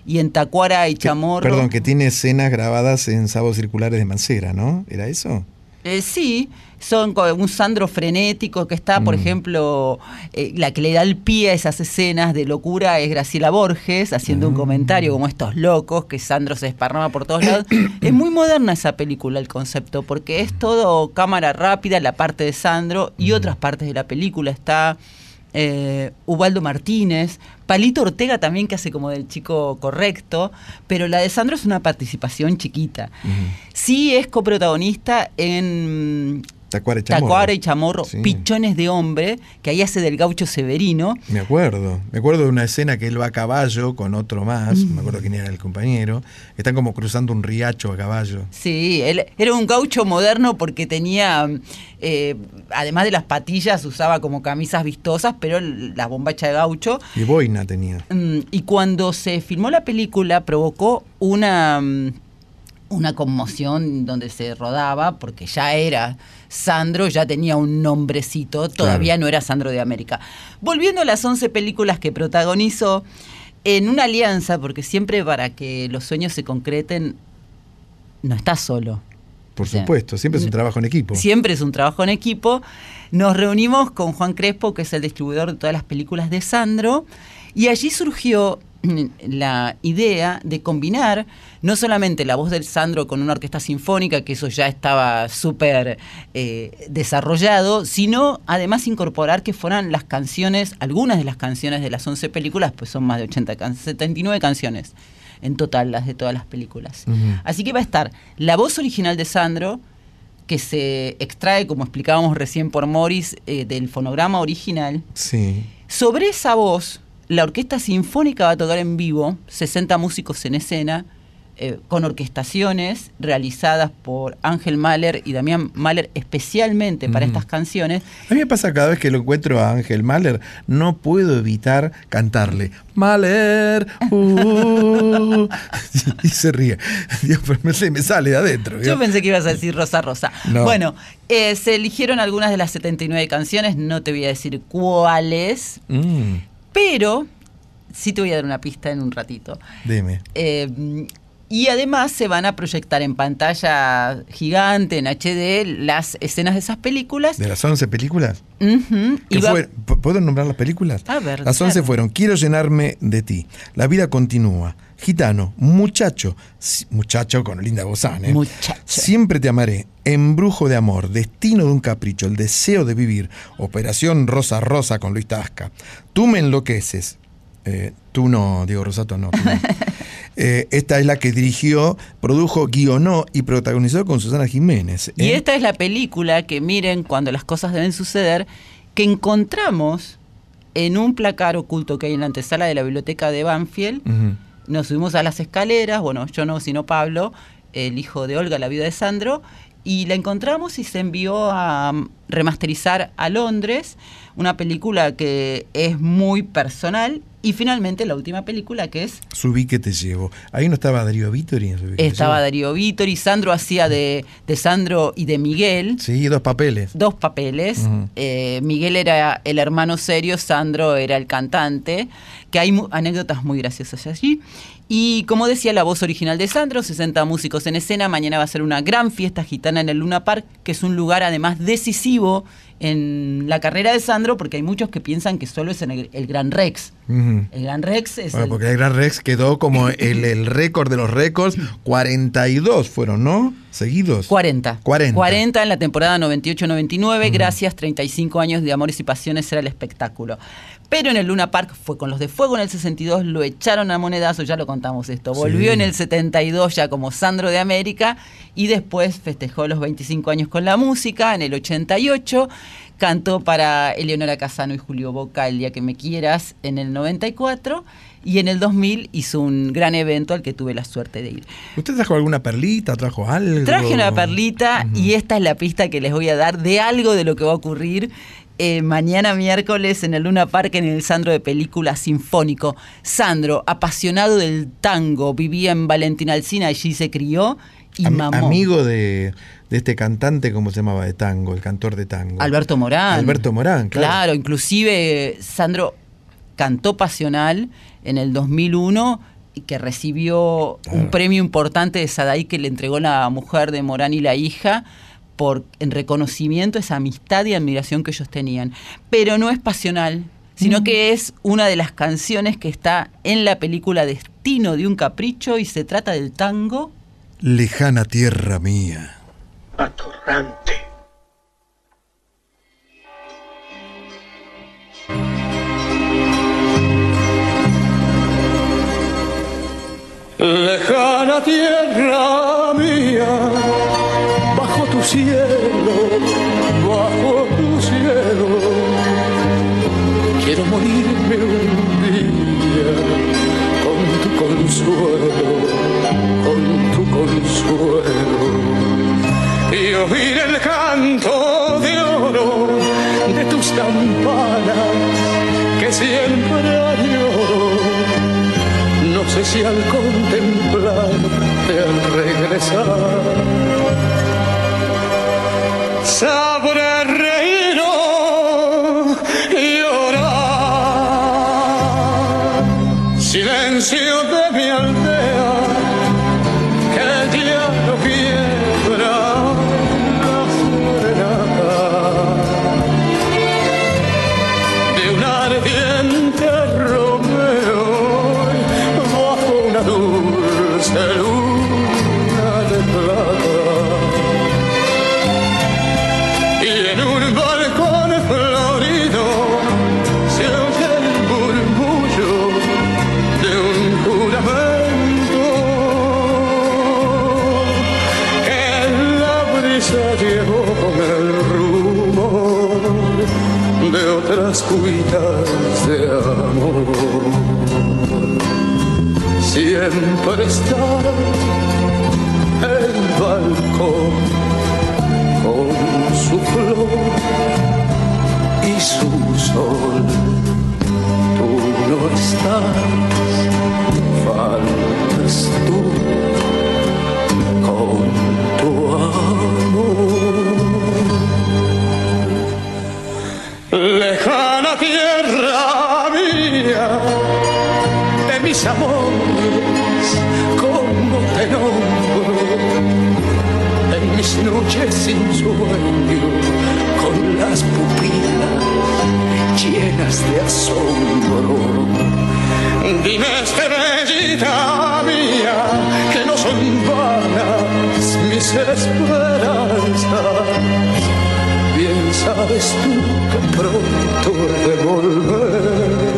y en Tacuara y Chamorro. Perdón, que tiene escenas grabadas en Sabos Circulares de Mancera, ¿no? ¿Era eso? Eh, sí, son un Sandro frenético que está, por Mm. ejemplo, eh, la que le da el pie a esas escenas de locura es Graciela Borges haciendo un Ah. comentario como estos locos que Sandro se desparrama por todos lados. es muy moderna esa película, el concepto, porque es todo cámara rápida, la parte de Sandro y otras partes de la película está eh, Ubaldo Martínez, Palito Ortega también que hace como del chico correcto, pero la de Sandro es una participación chiquita. Sí es coprotagonista en Tacuara y Chamorro. Tacuara y Chamorro, Sí. Pichones de Hombre, que ahí hace del gaucho Severino. Me acuerdo. Me acuerdo de una escena que él va a caballo con otro más. Mm. Me acuerdo quién era el compañero. Están como cruzando un riacho a caballo. Sí, él era un gaucho moderno porque tenía, eh, además de las patillas, usaba como camisas vistosas, pero la bombacha de gaucho. Y boina tenía. Mm, Y cuando se filmó la película provocó una, mm, una conmoción donde se rodaba, porque ya era Sandro, ya tenía un nombrecito, todavía Claro. no era Sandro de América. Volviendo a las 11 películas que protagonizó, en una alianza, porque siempre para que los sueños se concreten, no está solo. Por supuesto, siempre es un trabajo en equipo. Siempre es un trabajo en equipo. Nos reunimos con Juan Crespo, que es el distribuidor de todas las películas de Sandro, y allí surgió la idea de combinar no solamente la voz del Sandro con una orquesta sinfónica, que eso ya estaba súper eh, desarrollado, sino además incorporar que fueran las canciones, algunas de las canciones de las 11 películas, pues son más de 80, can- 79 canciones en total, las de todas las películas. Así que va a estar la voz original de Sandro, que se extrae, como explicábamos recién por Morris, eh, del fonograma original. Sí. Sobre esa voz, la Orquesta Sinfónica va a tocar en vivo, 60 músicos en escena, eh, con orquestaciones realizadas por Ángel Mahler y Damián Mahler especialmente para Ujú. estas canciones. A mí me pasa cada vez que lo encuentro a Ángel Mahler, no puedo evitar cantarle. Mahler, uh", y se ríe. Dios, pero me, me sale de adentro. Yo pensé que ibas a decir Rosa Rosa. No. Bueno, eh, se eligieron algunas de las 79 canciones, no te voy a decir cuáles, Mm, pero sí te voy a dar una pista en un ratito. dime. Eh, y además se van a proyectar en pantalla gigante, en HD, las escenas de esas películas. ¿De las 11 películas? ¿P- ¿Puedo nombrar las películas? A ver, Las 11 claro. fueron Quiero llenarme de ti, La vida continúa, Gitano, Muchacho, Muchacho con linda gozán, ¿eh? Muchacho. Siempre te amaré, Embrujo de amor, Destino de un capricho, El deseo de vivir, Operación Rosa Rosa con Luis Tasca. Tú me enloqueces. Eh, tú no, Diego Rosato, no. tú no. Eh, esta es la que dirigió, produjo, guionó y protagonizó con Susana Jiménez. Y ¿eh? esta es la película que miren cuando las cosas deben suceder, que encontramos en un placar oculto que hay en la antesala de la biblioteca de Banfield. Nos subimos a las escaleras, bueno, yo no, sino Pablo, el hijo de Olga, la viuda de Sandro, y la encontramos y se envió a remasterizar a Londres, una película que es muy personal Y finalmente la última película que es Subí que te llevo. Ahí no estaba Darío te estaba. Darío Vítor y Sandro hacía de, de Sandro y de Miguel. Sí, dos papeles. Dos papeles. Eh, Miguel era el hermano serio, Sandro era el cantante, que hay mu- anécdotas muy graciosas allí. Y como decía la voz original de Sandro, 60 músicos en escena, mañana va a ser una gran fiesta gitana en el Luna Park, que es un lugar además decisivo en la carrera de Sandro, porque hay muchos que piensan que solo es en el, el Gran Rex. El Gran Rex es... Bueno, el- porque el Gran Rex quedó como el, el récord de los récords. 42 fueron, ¿no? Seguidos. 40. 40. 40 en la temporada 98-99. Gracias, 35 años de amores y pasiones era el espectáculo. Pero en el Luna Park fue con los de fuego en el 62, lo echaron a monedazo, ya lo contamos esto. Volvió Sí. en el 72 ya como Sandro de América y después festejó los 25 años con la música. En el 88 cantó para Eleonora Casano y Julio Boca El Día que Me Quieras en el 94 y en el 2000 hizo un gran evento al que tuve la suerte de ir. ¿Usted trajo alguna perlita? ¿Trajo algo? Traje una perlita y esta es la pista que les voy a dar de algo de lo que va a ocurrir eh, mañana miércoles en el Luna Park en el Sandro de Película Sinfónico. Sandro, apasionado del tango, vivía en Valentina Alcina, allí se crió y Am- mamó. Amigo de, de este cantante, ¿cómo se llamaba? De tango, el cantor de tango. Alberto Morán. Alberto Morán, claro. Claro, inclusive eh, Sandro cantó Pasional en el 2001 y que recibió un premio importante de Sadaí que le entregó la mujer de Morán y la hija por en reconocimiento a esa amistad y admiración que ellos tenían. Pero no es pasional, sino que es una de las canciones que está en la película Destino de un capricho y se trata del tango Lejana tierra mía. atorrante. Lejana tierra mía, cielo, bajo tu cielo, quiero morirme un día con tu consuelo, con tu consuelo, y oír el canto de oro de tus campanas que siempre añoro. No sé si al contemplarte al regresar Sabor otras cuitas de amor. Siempre está el balcón con su flor y su sol. Tú no estás, faltas tú noches sin sueño, con las pupilas llenas de asombro. Dime, estrellita mía, que no son vanas mis esperanzas. Bien sabes tú que pronto he de volver.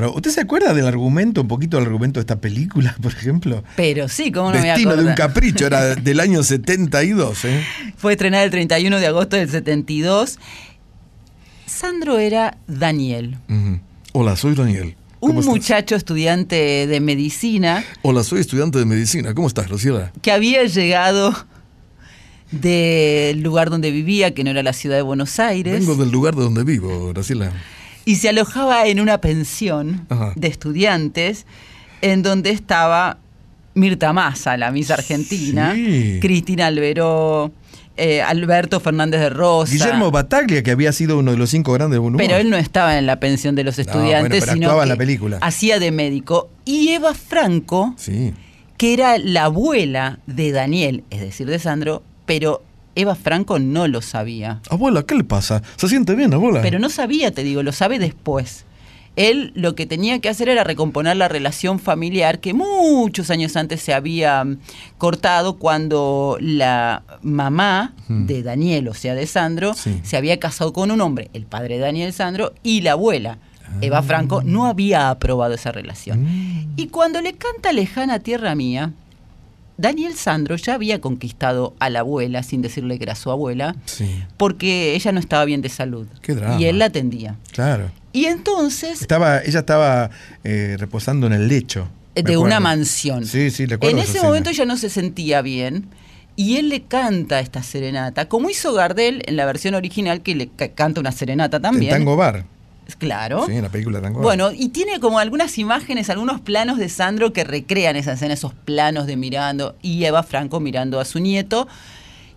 Bárbaro. ¿Usted se acuerda del argumento, un poquito del argumento de esta película, por ejemplo? Pero sí, ¿cómo no me Destino de un capricho, era del año 72, ¿eh? Fue estrenada el 31 de agosto del 72. Sandro era Daniel. Hola, soy Daniel. un muchacho estudiante de medicina Hola, soy estudiante de medicina. ¿Cómo estás, Rociela? que había llegado del lugar donde vivía, que no era la ciudad de Buenos Aires, Vengo del lugar de donde vivo, Graciela. Y se alojaba en una pensión Ajá. de estudiantes en donde estaba Mirta Massa, la Miss Argentina, Sí. Cristina Alberó, eh, Alberto Fernández de Rosa. Guillermo Bataglia, que había sido uno de los cinco grandes humor. Pero él no estaba en la pensión de los bueno, estudiantes, pero sino actuaba en que la película. hacía de médico. Y Eva Franco, Sí. que era la abuela de Daniel, es decir, de Sandro, pero Eva Franco no lo sabía. Abuela, ¿qué le pasa? ¿Se siente bien, abuela? Pero no sabía, te digo, lo sabe después. Él lo que tenía que hacer era recomponer la relación familiar que muchos años antes se había mm, cortado cuando la mamá Hmm. de Daniel, o sea, de Sandro, Sí. se había casado con un hombre, el padre de Daniel Sandro, y la abuela. Ah. Eva Franco no había aprobado esa relación. Mm. Y cuando le canta Lejana Tierra Mía, Daniel Sandro ya había conquistado a la abuela, sin decirle que era su abuela, Sí, porque ella no estaba bien de salud. Qué drama. Y él la atendía. claro. Y entonces, Estaba, ella estaba eh, reposando en el lecho. de una mansión. Sí, sí, recuerdo En ese escena. momento ella no se sentía bien. Y él le canta esta serenata, como hizo Gardel en la versión original, que le ca- canta una serenata En también. Tango Bar. Claro. Sí, en la película Bar. Bueno, y tiene como algunas imágenes, algunos planos de Sandro que recrean esa escena, esos planos de mirando y Eva Franco mirando a su nieto.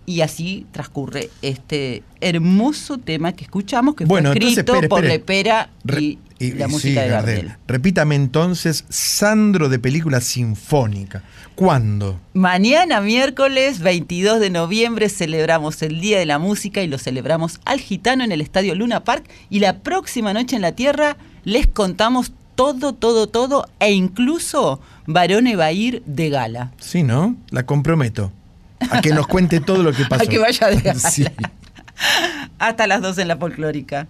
Y así transcurre este hermoso tema que escuchamos, que Bueno, fue entonces, escrito espere, por. Lepera Re- y, la y música sí, de Gardel. Repítame entonces, Sandro de película sinfónica. ¿Cuándo? Mañana, miércoles 22 de noviembre, celebramos el Día de la Música y lo celebramos al gitano en el Estadio Luna Park. Y la próxima noche en la Tierra les contamos todo, todo, todo. E incluso Barone va a ir de gala. Sí, ¿no? La comprometo. A que nos cuente todo lo que pasó. A que vaya de gala. Sí. Hasta las 2 en la folclórica.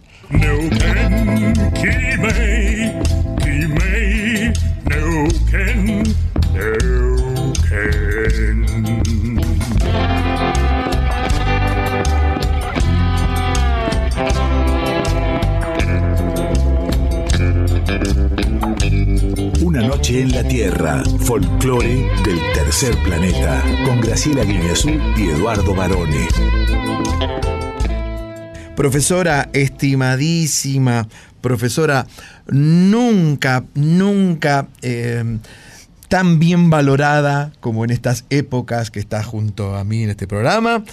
Una noche en la Tierra, folclore del tercer planeta, con Graciela Guineazú y Eduardo Barone. Profesora estimadísima, profesora nunca, nunca eh, tan bien valorada como en estas épocas que está junto a mí en este programa,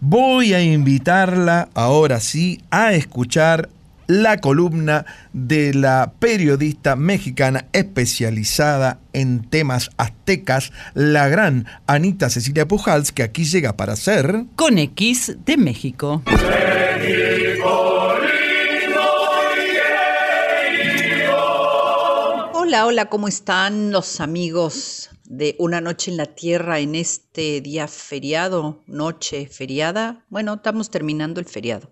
voy a invitarla ahora sí a escuchar la columna de la periodista mexicana especializada en temas aztecas, la gran Anita Cecilia Pujals, que aquí llega para ser... Con X de México. Hola, hola, ¿cómo están los amigos de Una Noche en la Tierra en este día feriado, noche feriada? Bueno, estamos terminando el feriado,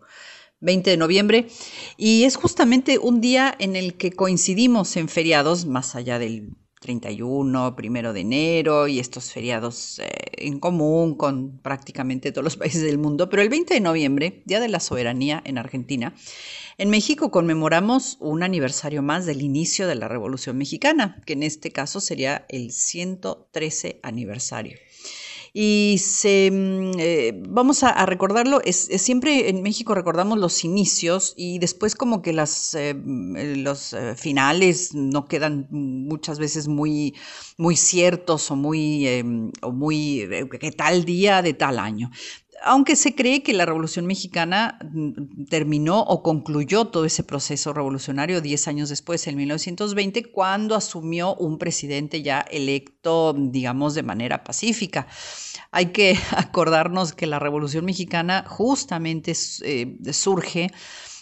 20 de noviembre, y es justamente un día en el que coincidimos en feriados, más allá del 31, primero de enero y estos feriados eh, en común con prácticamente todos los países del mundo, pero el 20 de noviembre, Día de la Soberanía en Argentina, en México conmemoramos un aniversario más del inicio de la Revolución Mexicana, que en este caso sería el 113 aniversario. Y se, mm, eh, vamos a, recordarlo, es, siempre en México recordamos los inicios y después como que las, eh, mm, los eh, finales no quedan muchas veces muy, muy ciertos o muy, eh, o muy, eh, que tal día de tal año aunque se cree que la Revolución Mexicana mm, terminó o concluyó todo ese proceso revolucionario 10 años después, en 1920, cuando asumió un presidente ya electo, digamos, de manera pacífica. Hay que acordarnos que la Revolución Mexicana justamente eh, surge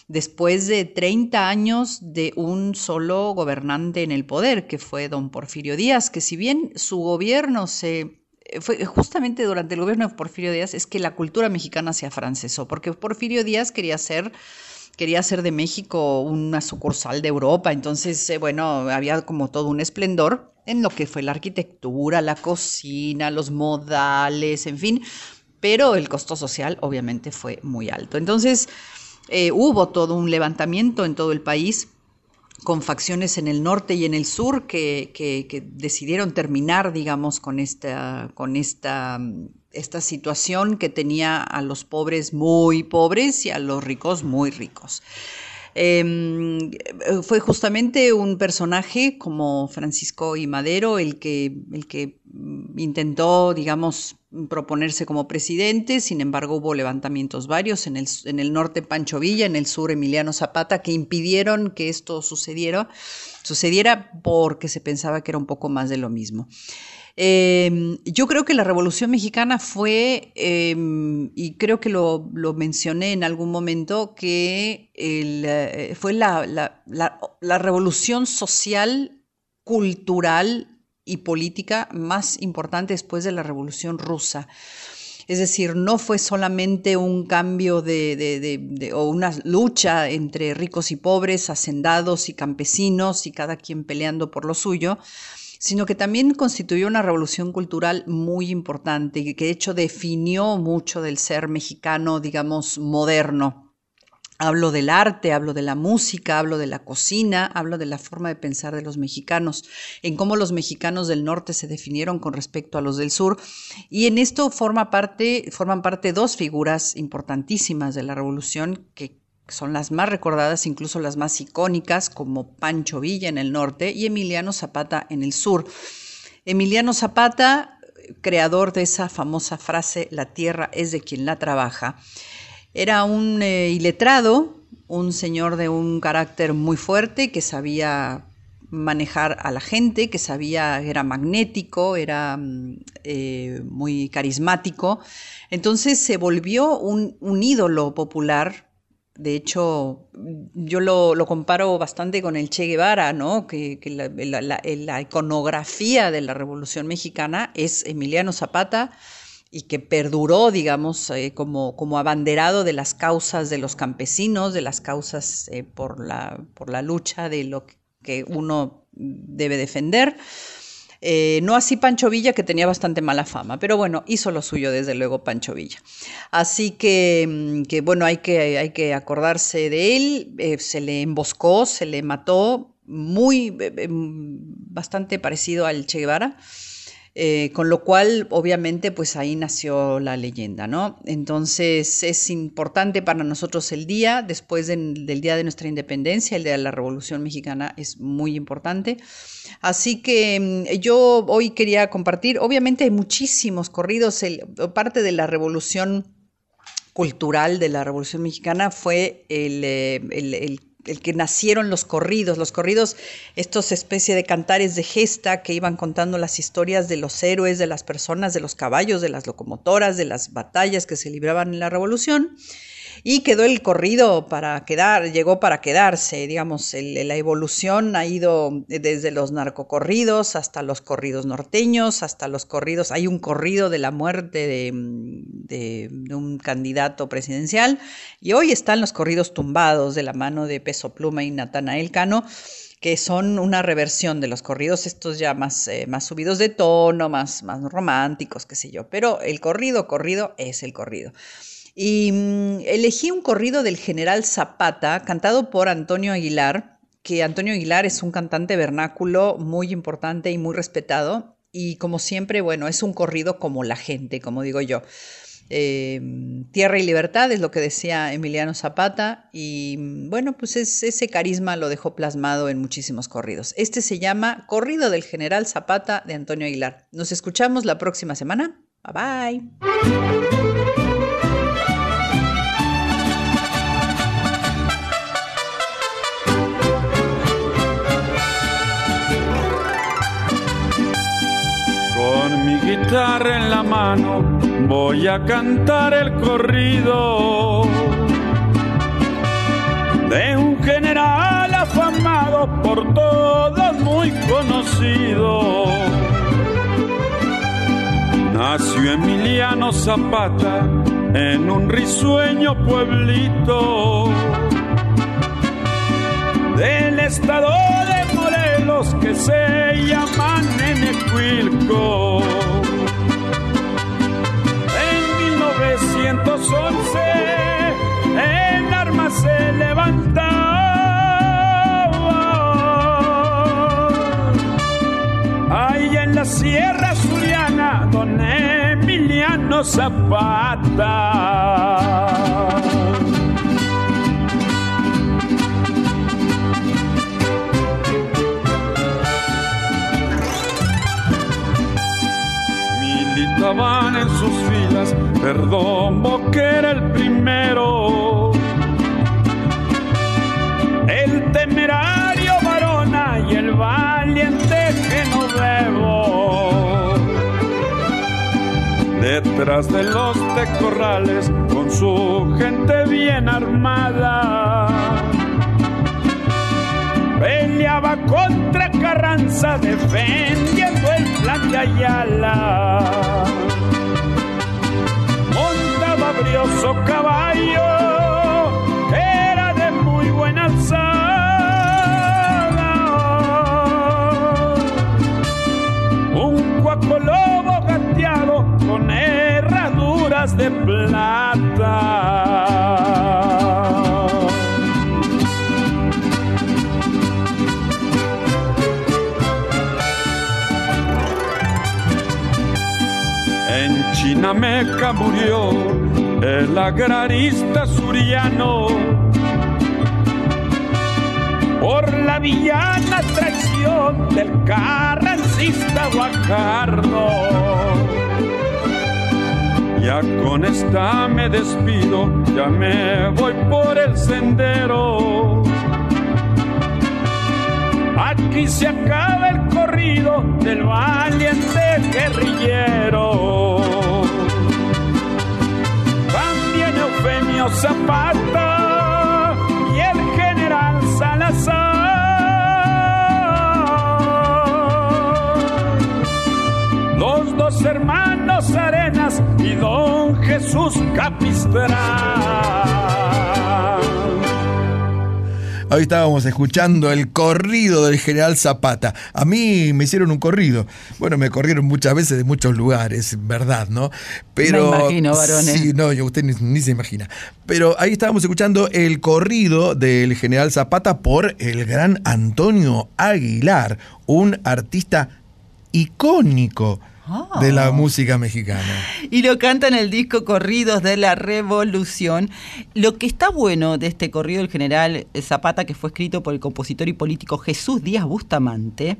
después de 30 años de un solo gobernante en el poder, que fue don Porfirio Díaz, que si bien su gobierno se fue justamente durante el gobierno de Porfirio Díaz es que la cultura mexicana se afrancesó, porque Porfirio Díaz quería ser quería hacer de México una sucursal de Europa, entonces, eh, bueno, había como todo un esplendor en lo que fue la arquitectura, la cocina, los modales, en fin, pero el costo social obviamente fue muy alto. Entonces, eh, hubo todo un levantamiento en todo el país con facciones en el norte y en el sur que, decidieron terminar, digamos, con esta, con esta, esta situación que tenía a los pobres muy pobres y a los ricos muy ricos. Em, fue justamente un personaje como Francisco y Madero el que, el que intentó, digamos, proponerse como presidente, sin embargo hubo levantamientos varios, en el, en el norte Pancho Villa, en el sur Emiliano Zapata, que impidieron que esto sucediera, sucediera porque se pensaba que era un poco más de lo mismo. Em, yo creo que la Revolución Mexicana fue, em, y creo que lo, mencioné en algún momento, que eh, fue la, la, revolución social, cultural y política más importante después de la Revolución Rusa. Es decir, no fue solamente un cambio de, o una lucha entre ricos y pobres, hacendados y campesinos y cada quien peleando por lo suyo, sino que también constituyó una revolución cultural muy importante y que de hecho definió mucho del ser mexicano, digamos, moderno. Hablo del arte, hablo de la música, hablo de la cocina, hablo de la forma de pensar de los mexicanos, en cómo los mexicanos del norte se definieron con respecto a los del sur. Y en esto parte, forman parte dos figuras importantísimas de la revolución que son las más recordadas, incluso las más icónicas, como Pancho Villa en el norte y Emiliano Zapata en el sur. Emiliano Zapata, creador de esa famosa frase, la tierra es de quien la trabaja, era un eh, iletrado, un señor de un carácter muy fuerte que sabía manejar a la gente, que sabía, era magnético, era mm, eh, muy carismático. Entonces se volvió un, un ídolo popular de hecho, yo lo, comparo bastante con el Che Guevara, ¿no? Que, la, iconografía de la Revolución Mexicana es Emiliano Zapata y que perduró, digamos, eh, como, como abanderado de las causas de los campesinos, de las causas eh, por la lucha de lo que uno debe defender. Eh, no así Pancho Villa, que tenía bastante mala fama, pero bueno, hizo lo suyo desde luego Pancho Villa. Así que, mm, bueno, hay que, hay que acordarse de él, eh, se le emboscó, se le mató, muy, eh, bastante parecido al Che Guevara. Eh, con lo cual, obviamente, pues ahí nació la leyenda, ¿no? Entonces es importante para nosotros el día, después del día de nuestra independencia, el día de la Revolución Mexicana es muy importante. Así que mm, yo hoy quería compartir, obviamente hay muchísimos corridos, parte de la revolución cultural de la Revolución Mexicana fue el, eh, el el que nacieron los corridos, los corridos, estos especie de cantares de gesta que iban contando las historias de los héroes, de las personas, de los caballos, de las locomotoras, de las batallas que se libraban en la revolución y quedó el corrido para quedar, llegó para quedarse, digamos, la evolución ha ido desde los narcocorridos hasta los corridos norteños, hasta los corridos, hay un corrido de la muerte de, un candidato presidencial y hoy están los corridos tumbados de la mano de Peso Pluma y Natanael Cano que son una reversión de los corridos, estos ya más, eh, más subidos de tono, más, más románticos, qué sé yo, pero el corrido, corrido es el corrido. Y mm, elegí un corrido del general Zapata, cantado por Antonio Aguilar, que Antonio Aguilar es un cantante vernáculo muy importante y muy respetado. Y como siempre, bueno, es un corrido como la gente, como digo yo. Em, tierra y libertad es lo que decía Emiliano Zapata y mm, bueno, pues ese carisma lo dejó plasmado en muchísimos corridos. Este se llama Corrido del General Zapata de Antonio Aguilar. Nos escuchamos la próxima semana. Bye bye. En la mano voy a cantar el corrido de un general afamado por todos muy conocido. Nació Emiliano Zapata en un risueño pueblito del estado de Morelos que se llama Nenecuilco. 1911 en armas se levantaba. Ahí en la Sierra Zuliana, don Emiliano Zapata. Militaban en sus filas, perdón, que era el primero. El temerario varona y el valiente Genovevo. Detrás de los tecorrales, con su gente bien armada peleaba contra Carranza defendiendo el plan de Ayala. Caballo, era de muy buena alzada. Un cuaco lobo gateado con herraduras de plata. En Chinameca murió el agrarista suriano por la villana traición del carrancista Guajardo. Ya con esta me despido, ya me voy por el sendero. Aquí se acaba el corrido del valiente guerrillero. Zapata y el general Salazar. Los dos hermanos Arenas y don Jesús Capistrán. Hoy estábamos escuchando el corrido del general Zapata. A mí me hicieron un corrido. Bueno, me corrieron muchas veces de muchos lugares, verdad, ¿no? Pero. Me imagino, varones. Sí, no, usted ni, ni se imagina. Pero ahí estábamos escuchando el corrido del general Zapata por el gran Antonio Aguilar, un artista icónico Ah. de la música mexicana. Y lo canta en el disco Corridos de la Revolución. Lo que está bueno de este corrido del general Zapata, que fue escrito por el compositor y político Jesús Díaz Bustamante,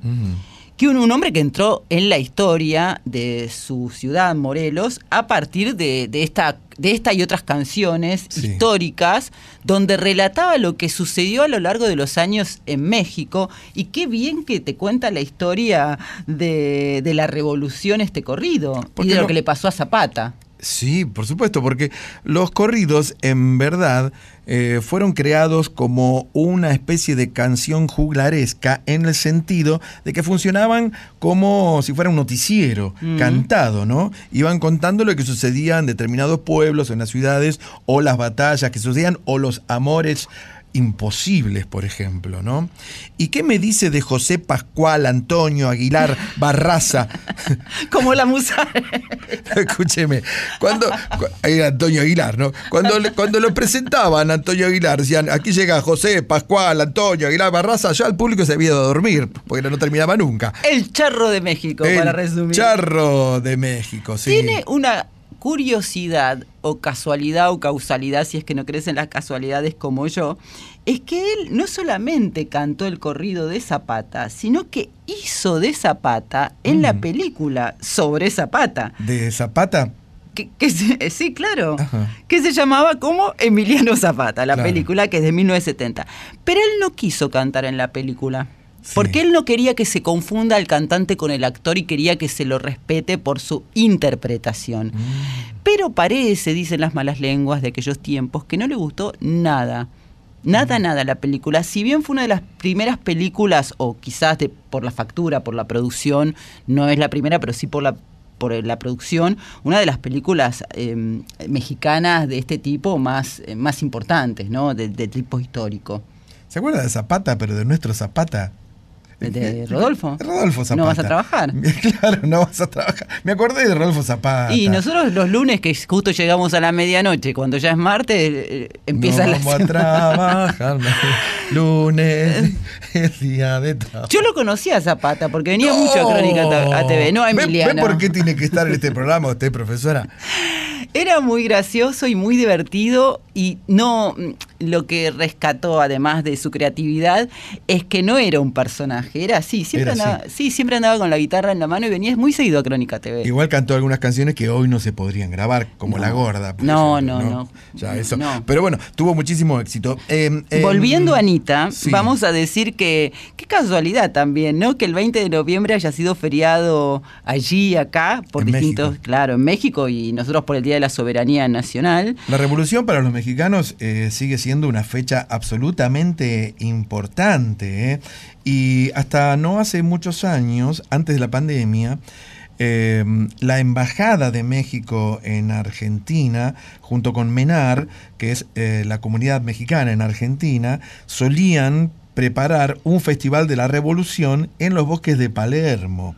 que un, un hombre que entró en la historia de su ciudad, Morelos, a partir de, de esta, de esta y otras canciones históricas, donde relataba lo que sucedió a lo largo de los años en México. Y qué bien que te cuenta la historia de, de la revolución este corrido y de lo que le pasó a Zapata. Sí, por supuesto, porque los corridos en verdad eh, fueron creados como una especie de canción juglaresca en el sentido de que funcionaban como si fuera un noticiero Mm. cantado, ¿no? Iban contando lo que sucedía en determinados pueblos, en las ciudades, o las batallas que sucedían, o los amores imposibles, por ejemplo, ¿no? ¿Y qué me dice de José Pascual, Antonio Aguilar, Barraza? Como la musa. Escúcheme, cuando cu- era Antonio Aguilar, ¿no? Cuando, cuando lo presentaban Antonio Aguilar, decían, aquí llega José, Pascual, Antonio Aguilar Barraza, ya el público se había ido a dormir, porque no terminaba nunca. El charro de México, El para resumir. Charro de México, sí. Tiene una curiosidad o casualidad o causalidad, si es que no crees en las casualidades como yo, es que él no solamente cantó el corrido de Zapata, sino que hizo de Zapata en la película sobre Zapata. ¿De Zapata? Que, que se- sí, claro. Ajá. Que se llamaba como Emiliano Zapata, la Claro. película que es de 1970. Pero él no quiso cantar en la película. Porque él no quería que se confunda el cantante con el actor y quería que se lo respete por su interpretación. Mm. Pero parece, dicen las malas lenguas de aquellos tiempos, que no le gustó nada. Nada, nada la película. Si bien fue una de las primeras películas, o quizás de, por la factura, por la producción, no es la primera, pero sí por la por la producción, una de las películas eh, mexicanas de este tipo más, eh, más importantes, ¿no? De, de tipo histórico. ¿Se acuerda de Zapata, pero de nuestro Zapata? ¿De Rodolfo? Rodolfo Zapata. ¿No vas a trabajar? Claro, no vas a trabajar. Me acordé de Rodolfo Zapata. Y nosotros los lunes, que justo llegamos a la medianoche, cuando ya es martes, eh, empieza no la vamos a trabajar. lunes es día de trabajo. Yo lo conocía a Zapata, porque venía mucho a Crónica a TV, no a ¿Ve- Emiliana. ¿Ve por qué tiene que estar en este programa usted, profesora? Era muy gracioso y muy divertido y no lo que rescató además de su creatividad es que no era un personaje, era así, siempre Era andaba, sí, siempre andaba con la guitarra en la mano y venía muy seguido a Crónica TV. Igual cantó algunas canciones que hoy no se podrían grabar, como La Gorda. No, ejemplo, no, no. Ya, eso. No. Pero bueno, tuvo muchísimo éxito. Eh, eh, Volviendo a Anita, sí. vamos a decir que qué casualidad también, ¿no? Que el 20 de noviembre haya sido feriado allí, acá, por En distintos, claro, en México y nosotros por el Día de la Soberanía Nacional. La revolución para los mexicanos eh, sigue siendo una fecha absolutamente importante. ¿eh? Y hasta no hace muchos años, antes de la pandemia, eh, la Embajada de México en Argentina, junto con MENAR, que es eh, la comunidad mexicana en Argentina, solían preparar un festival de la revolución en los bosques de Palermo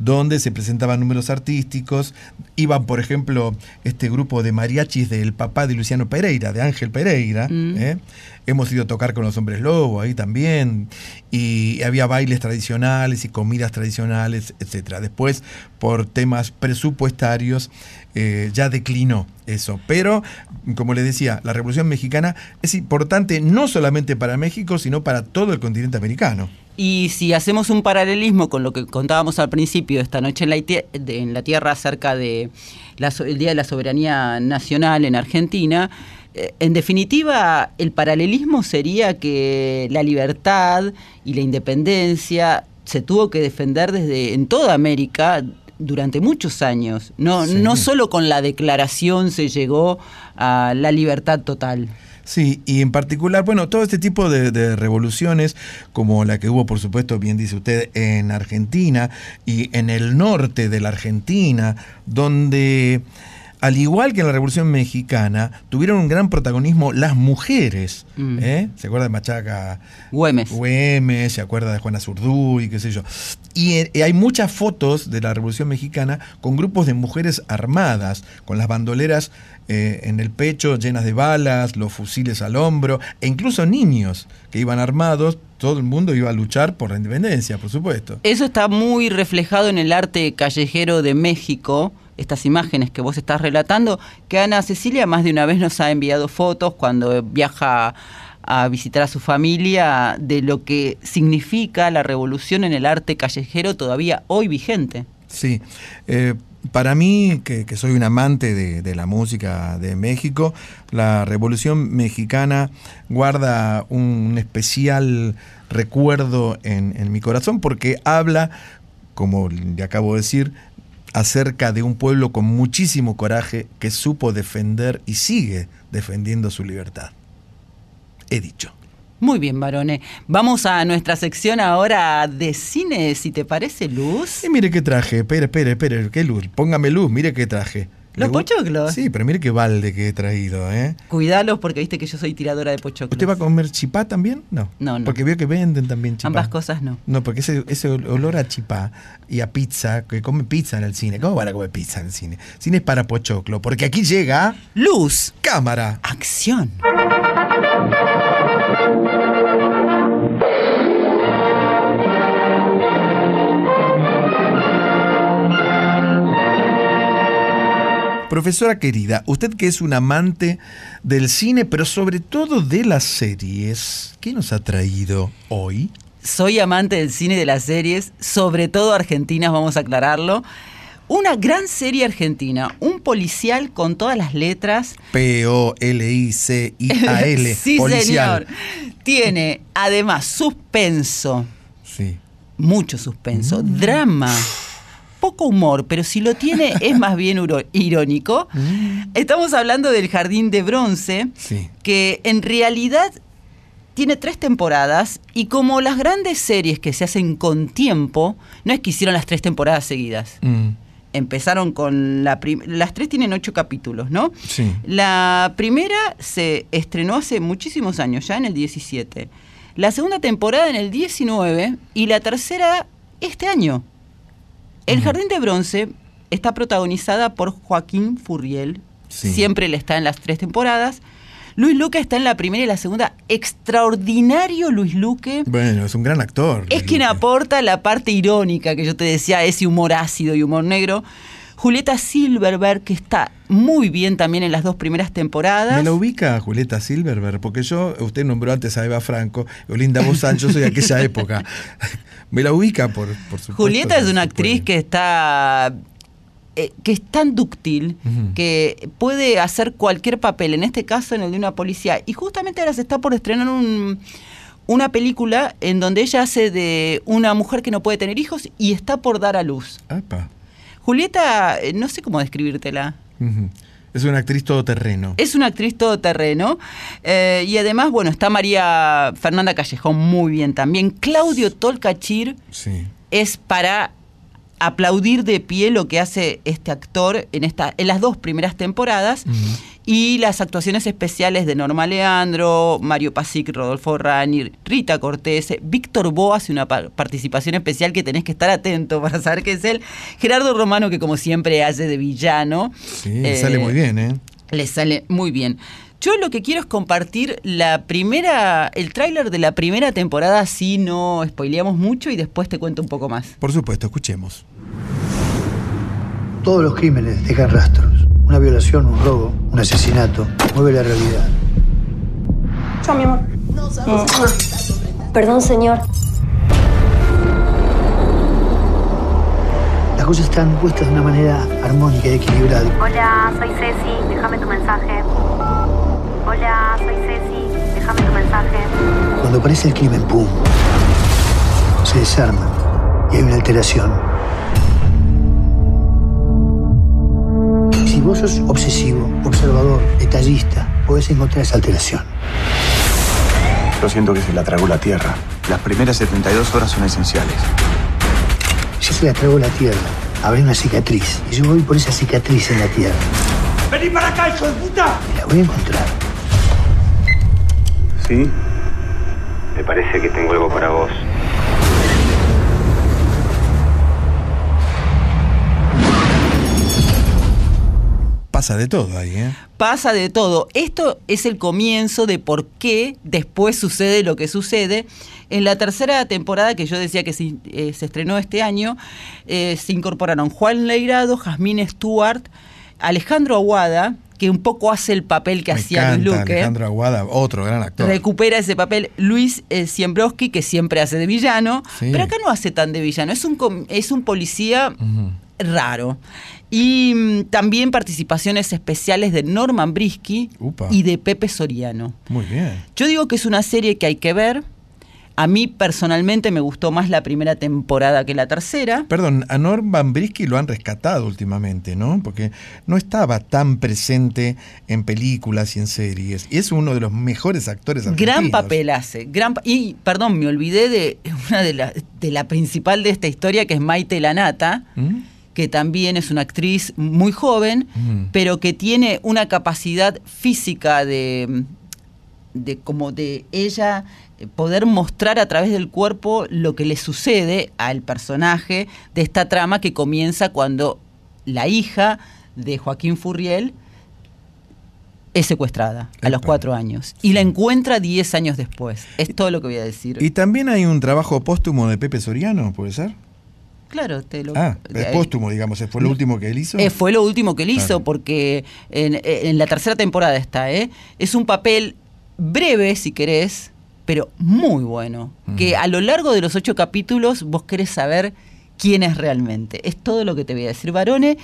donde se presentaban números artísticos. Iban, por ejemplo, este grupo de mariachis del papá de Luciano Pereira, de Ángel Pereira. Mm. ¿eh? Hemos ido a tocar con los hombres lobo ahí también. Y había bailes tradicionales y comidas tradicionales, etc. Después, por temas presupuestarios, eh, ya declinó eso. Pero, como le decía, la Revolución Mexicana es importante no solamente para México, sino para todo el continente americano. Y si hacemos un paralelismo con lo que contábamos al principio, esta noche en la, en la Tierra acerca del Día de la Soberanía Nacional en Argentina, eh, en definitiva, el paralelismo sería que la libertad y la independencia se tuvo que defender desde en toda América durante muchos años. No, Sí. no solo con la declaración se llegó a la libertad total. Sí, y en particular, bueno, todo este tipo de, de revoluciones, como la que hubo, por supuesto, bien dice usted, en Argentina y en el norte de la Argentina, donde, al igual que en la Revolución Mexicana, tuvieron un gran protagonismo las mujeres. Mm. ¿eh? ¿Se acuerda de Machaca? Güemes. Güemes, se acuerda de Juana Zurduy, qué sé yo. Y eh, hay muchas fotos de la Revolución Mexicana con grupos de mujeres armadas, con las bandoleras eh, en el pecho llenas de balas, los fusiles al hombro, e incluso niños que iban armados. Todo el mundo iba a luchar por la independencia, por supuesto. Eso está muy reflejado en el arte callejero de México, estas imágenes que vos estás relatando, que Ana Cecilia más de una vez nos ha enviado fotos cuando viaja a visitar a su familia de lo que significa la revolución en el arte callejero todavía hoy vigente. Sí, eh, para mí, que, soy un amante de, de la música de México, la Revolución Mexicana guarda un especial recuerdo en, en mi corazón porque habla, como le acabo de decir, acerca de un pueblo con muchísimo coraje que supo defender y sigue defendiendo su libertad. He dicho. Muy bien, varones. Vamos a nuestra sección ahora de cine, si te parece, Luz. Y mire qué traje, espere, espere, espere, qué luz, póngame luz, mire qué traje. ¿Los pochoclos? Sí, pero mire qué balde que he traído, ¿eh? Cuidalos porque viste que yo soy tiradora de pochoclos. ¿Usted va a comer chipá también? No. No, no. Porque veo que venden también chipá. Ambas cosas no. No, porque ese, ese olor a chipá y a pizza, que come pizza en el cine. ¿Cómo van a comer pizza en el cine? Cine es para pochoclo, porque aquí llega... Luz. Cámara. Acción. Profesora querida, usted que es un amante del cine, pero sobre todo de las series, ¿qué nos ha traído hoy? Soy amante del cine y de las series, sobre todo argentinas, vamos a aclararlo. Una gran serie argentina, un policial con todas las letras. P-O-L-I-C-I-A-L. sí, policial. señor. Tiene además suspenso, Sí. mucho suspenso, drama, poco humor, pero si lo tiene es más bien irónico. Estamos hablando del Jardín de Bronce, Sí. que en realidad tiene tres temporadas y como las grandes series que se hacen con tiempo, no es que hicieron las tres temporadas seguidas. Mm, Empezaron con la las tres tienen ocho capítulos, ¿no? Sí. La primera se estrenó hace muchísimos años, ya en el 17. La segunda temporada en el 19 y la tercera este año. El Jardín de Bronce está protagonizada por Joaquín Furriel. Sí. Siempre le está en las tres temporadas. Luis Luque está en la primera y la segunda. Extraordinario Luis Luque. Bueno, es un gran actor. Es quien aporta la parte irónica que yo te decía, ese humor ácido y humor negro. Julieta Silverberg, que está muy bien también en las dos primeras temporadas. ¿Me la ubica Julieta Silverberg? Porque yo, usted nombró antes a Eva Franco, Olinda Bozán, yo soy de aquella época. ¿Me la ubica, por, por supuesto? Julieta es una actriz que está eh, que es tan dúctil que puede hacer cualquier papel, en este caso en el de una policía. Y justamente ahora se está por estrenar un- una película en donde ella hace de una mujer que no puede tener hijos y está por dar a luz. Apa. Julieta, eh, no sé cómo describírtela. Es una actriz todoterreno. Es una actriz todoterreno. eh, y además, bueno, está María Fernanda Callejón muy bien también. Claudio Tolcachir Sí. es para aplaudir de pie lo que hace este actor en, esta, en las dos primeras temporadas. Y las actuaciones especiales de Norma Leandro, Mario Pasic, Rodolfo Rani, Rita Cortés, Víctor Bo hace una pa- participación especial que tenés que estar atento para saber qué es él. Gerardo Romano, que como siempre hace de villano. Sí, Eh, sale muy bien, ¿eh? le sale muy bien. Yo lo que quiero es compartir la primera, el tráiler de la primera temporada, así no spoileamos mucho y después te cuento un poco más. Por supuesto, escuchemos. Todos los crímenes dejan rastros. Una violación, un robo, un asesinato, mueve la realidad. Chao, mi amor. Perdón, señor. Las cosas están puestas de una manera armónica y equilibrada. Hola, soy Ceci. Déjame tu mensaje. Hola, soy Ceci. Déjame tu mensaje. Cuando aparece el crimen, ¡pum! Se desarma y hay una alteración. Si vos sos obsesivo, observador, detallista, podés encontrar esa alteración. Yo siento que se la tragó la tierra. Las primeras 72 horas son esenciales. Ya se la tragó la tierra. Habrá una cicatriz. Y yo voy por esa cicatriz en la tierra. ¡Vení para acá, hijo de puta! Y la voy a encontrar. ¿Sí? Me parece que tengo algo para vos. Pasa de todo ahí, ¿eh? Pasa de todo. Esto es el comienzo de por qué después sucede lo que sucede. En la tercera temporada, que yo decía que se, eh, se estrenó este año, eh, se incorporaron Juan Leirado, Jazmín Stewart, Alejandro Aguada, que un poco hace el papel que Me hacía Luis Luque. Alejandro Aguada, otro gran actor. Recupera ese papel Luis eh, Siembrowski, que siempre hace de villano, Sí. pero acá no hace tan de villano, es un, es un policía raro. Y mm, también participaciones especiales de Norman Brisky Upa. y de Pepe Soriano. Muy bien. Yo digo que es una serie que hay que ver. A mí personalmente me gustó más la primera temporada que la tercera. Perdón, a Norman Brisky lo han rescatado últimamente, ¿no? Porque no estaba tan presente en películas y en series. Y es uno de los mejores actores argentinos. Gran papel hace. Gran pa- y, perdón, me olvidé de una de la, de la principal de esta historia, que es Maite Lanata, ¿Mm? Que también es una actriz muy joven, Mm. pero que tiene una capacidad física de, de como de ella eh, poder mostrar a través del cuerpo lo que le sucede al personaje de esta trama que comienza cuando la hija de Joaquín Furriel es secuestrada a los cuatro años y la encuentra diez años después. Es todo lo que voy a decir. Y también hay un trabajo póstumo de Pepe Soriano, ¿puede ser? Claro, te lo... Ah, es póstumo, digamos, fue lo último que él hizo. Eh, fue lo último que él hizo, Claro. porque en, en la tercera temporada está, ¿eh? Es un papel breve, si querés, pero muy bueno. Que a lo largo de los ocho capítulos vos querés saber quién es realmente. Es todo lo que te voy a decir, varones.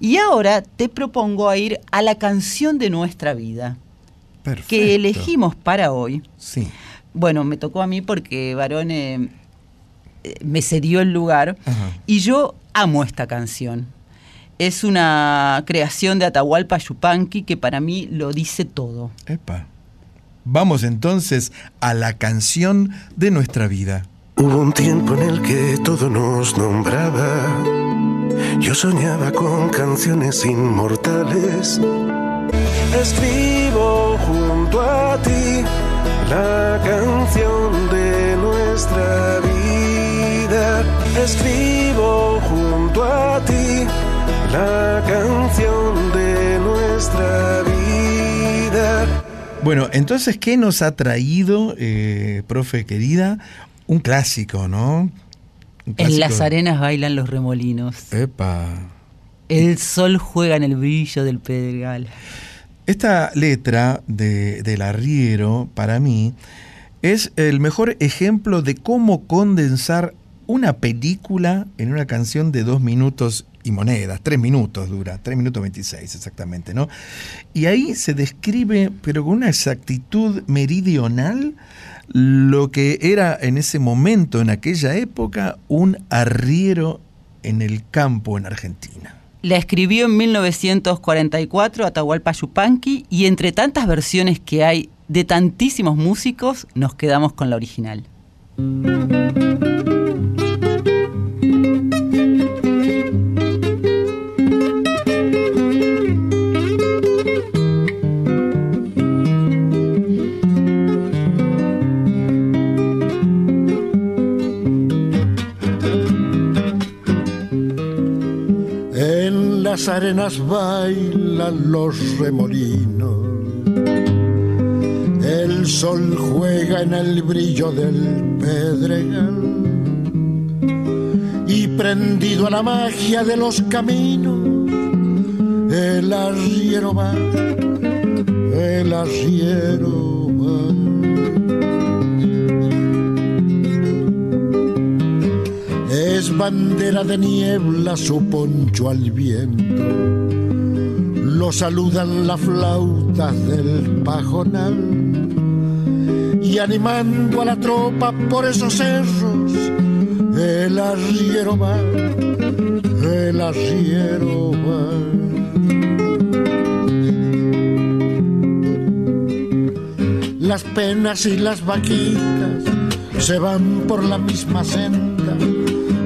Y ahora te propongo a ir a la canción de nuestra vida, Perfecto. que elegimos para hoy. Sí. Bueno, me tocó a mí porque, varones, eh, me cedió el lugar y yo amo esta canción. Es una creación de Atahualpa Yupanqui que para mí lo dice todo. Epa. Vamos entonces a la canción de nuestra vida. Hubo un tiempo en el que todo nos nombraba. Yo soñaba con canciones inmortales. Escribo junto a ti la canción de nuestra vida. Escribo junto a ti la canción de nuestra vida. Bueno, entonces, ¿qué nos ha traído, eh, profe querida? Un clásico, ¿no? Un En las arenas bailan los remolinos. Epa. El sol juega en el brillo del pedregal. Esta letra de, del arriero, para mí, es el mejor ejemplo de cómo condensar una película en una canción de dos minutos y monedas, tres minutos dura, tres minutos veintiséis exactamente, ¿no? Y ahí se describe, pero con una exactitud meridional, lo que era en ese momento, en aquella época, un arriero en el campo en Argentina. La escribió en 1944 Atahualpa Yupanqui y entre tantas versiones que hay de tantísimos músicos, nos quedamos con la original. Las arenas bailan los remolinos. El sol juega en el brillo del pedregal. Y prendido a la magia de los caminos, el arriero va, el arriero Es bandera de niebla su poncho al viento. Lo saludan las flautas del pajonal. Y animando a la tropa por esos cerros, el arriero va, el arriero va. Las penas y las vaquitas se van por la misma senda.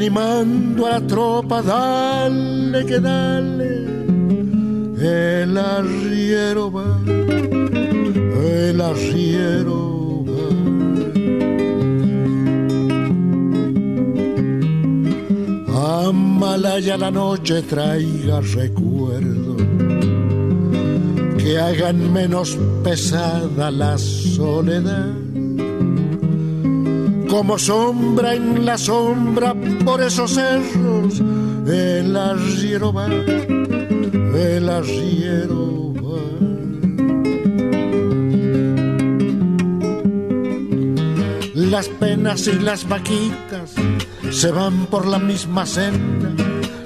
Animando a la tropa, dale que dale. El arriero va, el arriero va. Amalaya la noche traiga recuerdo que hagan menos pesada la soledad. Como sombra en la sombra por esos cerros, el arriero va, el arriero va. Las penas y las vaquitas se van por la misma senda.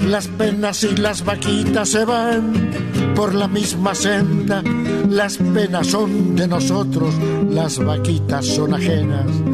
Las penas y las vaquitas se van por la misma senda. Las penas son de nosotros, las vaquitas son ajenas.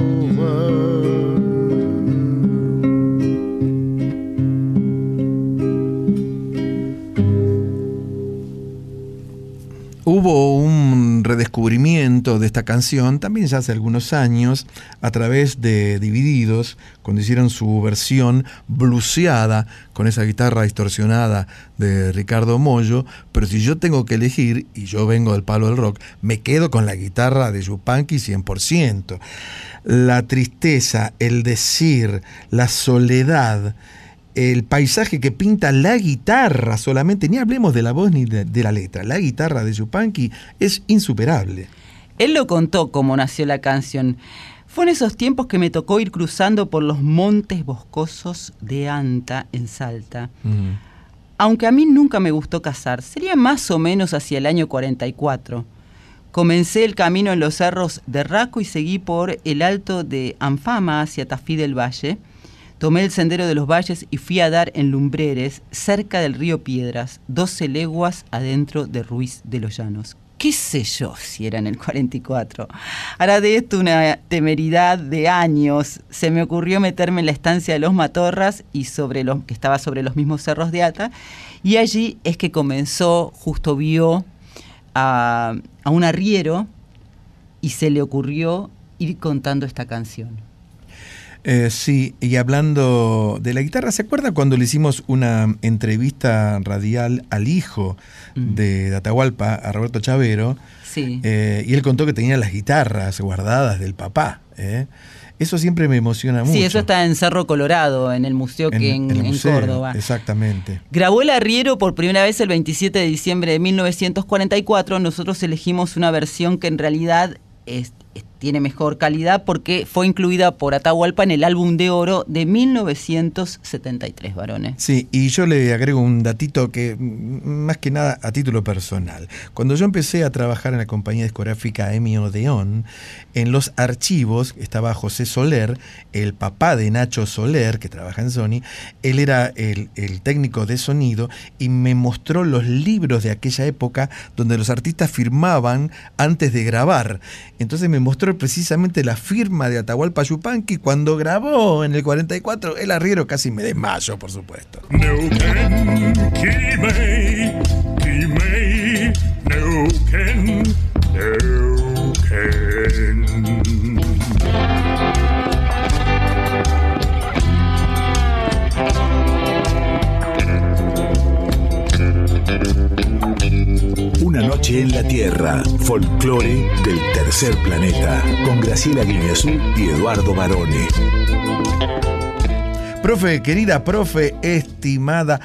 De esta canción, también ya hace algunos años, a través de Divididos, cuando hicieron su versión bluseada con esa guitarra distorsionada de Ricardo Mollo, pero si yo tengo que elegir, y yo vengo del palo del rock, me quedo con la guitarra de Yupanqui 100%. La tristeza, el decir, la soledad, el paisaje que pinta la guitarra solamente, ni hablemos de la voz ni de, de la letra, la guitarra de Yupanqui es insuperable. Él lo contó cómo nació la canción. Fue en esos tiempos que me tocó ir cruzando por los montes boscosos de Anta, en Salta. Mm. Aunque a mí nunca me gustó cazar, sería más o menos hacia el año 44. Comencé el camino en los cerros de Raco y seguí por el alto de Anfama hacia Tafí del Valle. Tomé el sendero de los valles y fui a dar en Lumbreres, cerca del río Piedras, 12 leguas adentro de Ruiz de los Llanos. ¿Qué sé yo si era en el 44? Hará de esto una temeridad de años. Se me ocurrió meterme en la estancia de los Matorras y sobre los que estaba sobre los mismos cerros de Ata. Y allí es que comenzó, justo vio a, a un arriero y se le ocurrió ir contando esta canción. Eh, sí, y hablando de la guitarra, ¿se acuerda cuando le hicimos una entrevista radial al hijo Mm. de Atahualpa, a Roberto Chavero? Sí. Eh, y él contó que tenía las guitarras guardadas del papá. ¿eh? Eso siempre me emociona mucho. Sí, eso está en Cerro Colorado, en el museo que en, el en museo, Córdoba. Exactamente. Grabó el arriero por primera vez el 27 de diciembre de 1944. Nosotros elegimos una versión que en realidad es- es- tiene mejor calidad porque fue incluida por Atahualpa en el álbum de oro de 1973, varones. Sí, y yo le agrego un datito que mm, más que nada a título personal. Cuando yo empecé a trabajar en la compañía discográfica Emi Odeón, en los archivos estaba José Soler, el papá de Nacho Soler, que trabaja en Sony. Él era el, el técnico de sonido y me mostró los libros de aquella época donde los artistas firmaban antes de grabar. Entonces me mostró precisamente la firma de Atahualpa Yupanqui cuando grabó en el 44. El arriero casi me desmayo, por supuesto. Noche en la Tierra, folclore del tercer planeta, con Graciela Guineazú y Eduardo Barone. Profe, querida profe, estimada,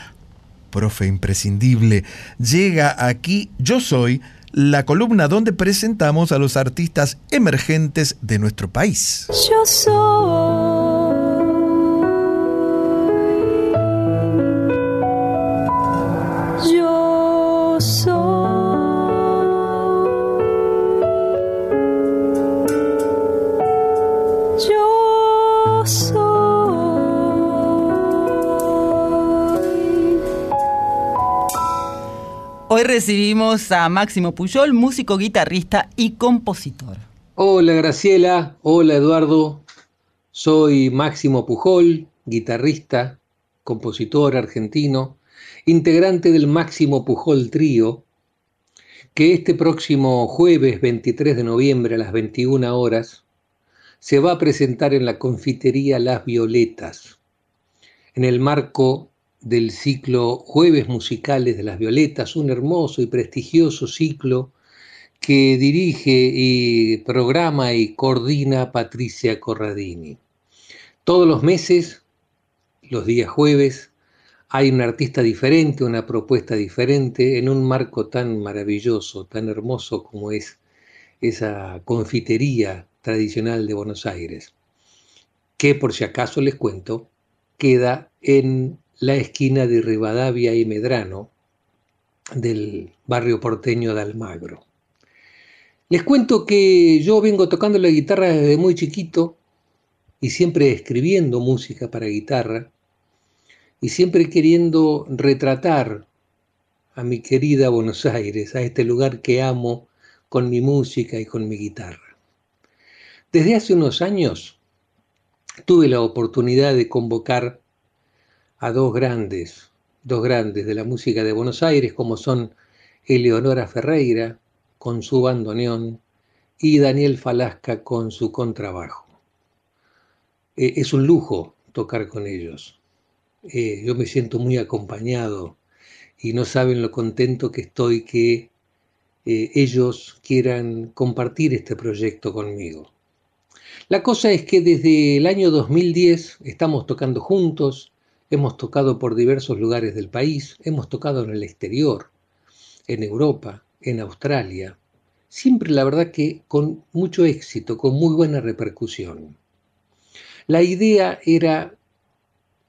profe imprescindible, llega aquí Yo Soy, la columna donde presentamos a los artistas emergentes de nuestro país. Yo soy. Hoy recibimos a Máximo Puyol, músico, guitarrista y compositor. Hola Graciela, hola Eduardo, soy Máximo Pujol, guitarrista, compositor argentino, integrante del Máximo Pujol Trío, que este próximo jueves 23 de noviembre a las 21 horas se va a presentar en la confitería Las Violetas, en el marco del ciclo Jueves Musicales de las Violetas, un hermoso y prestigioso ciclo que dirige y programa y coordina Patricia Corradini. Todos los meses, los días jueves, hay un artista diferente, una propuesta diferente, en un marco tan maravilloso, tan hermoso como es esa confitería tradicional de Buenos Aires, que por si acaso les cuento, queda en la esquina de Rivadavia y Medrano del barrio porteño de Almagro. Les cuento que yo vengo tocando la guitarra desde muy chiquito y siempre escribiendo música para guitarra y siempre queriendo retratar a mi querida Buenos Aires, a este lugar que amo con mi música y con mi guitarra. Desde hace unos años tuve la oportunidad de convocar a dos grandes, dos grandes de la música de Buenos Aires, como son Eleonora Ferreira, con su bandoneón, y Daniel Falasca con su contrabajo. Eh, es un lujo tocar con ellos. Eh, yo me siento muy acompañado y no saben lo contento que estoy que eh, ellos quieran compartir este proyecto conmigo. La cosa es que desde el año 2010 estamos tocando juntos, hemos tocado por diversos lugares del país, hemos tocado en el exterior, en Europa, en Australia, siempre la verdad que con mucho éxito, con muy buena repercusión. La idea era,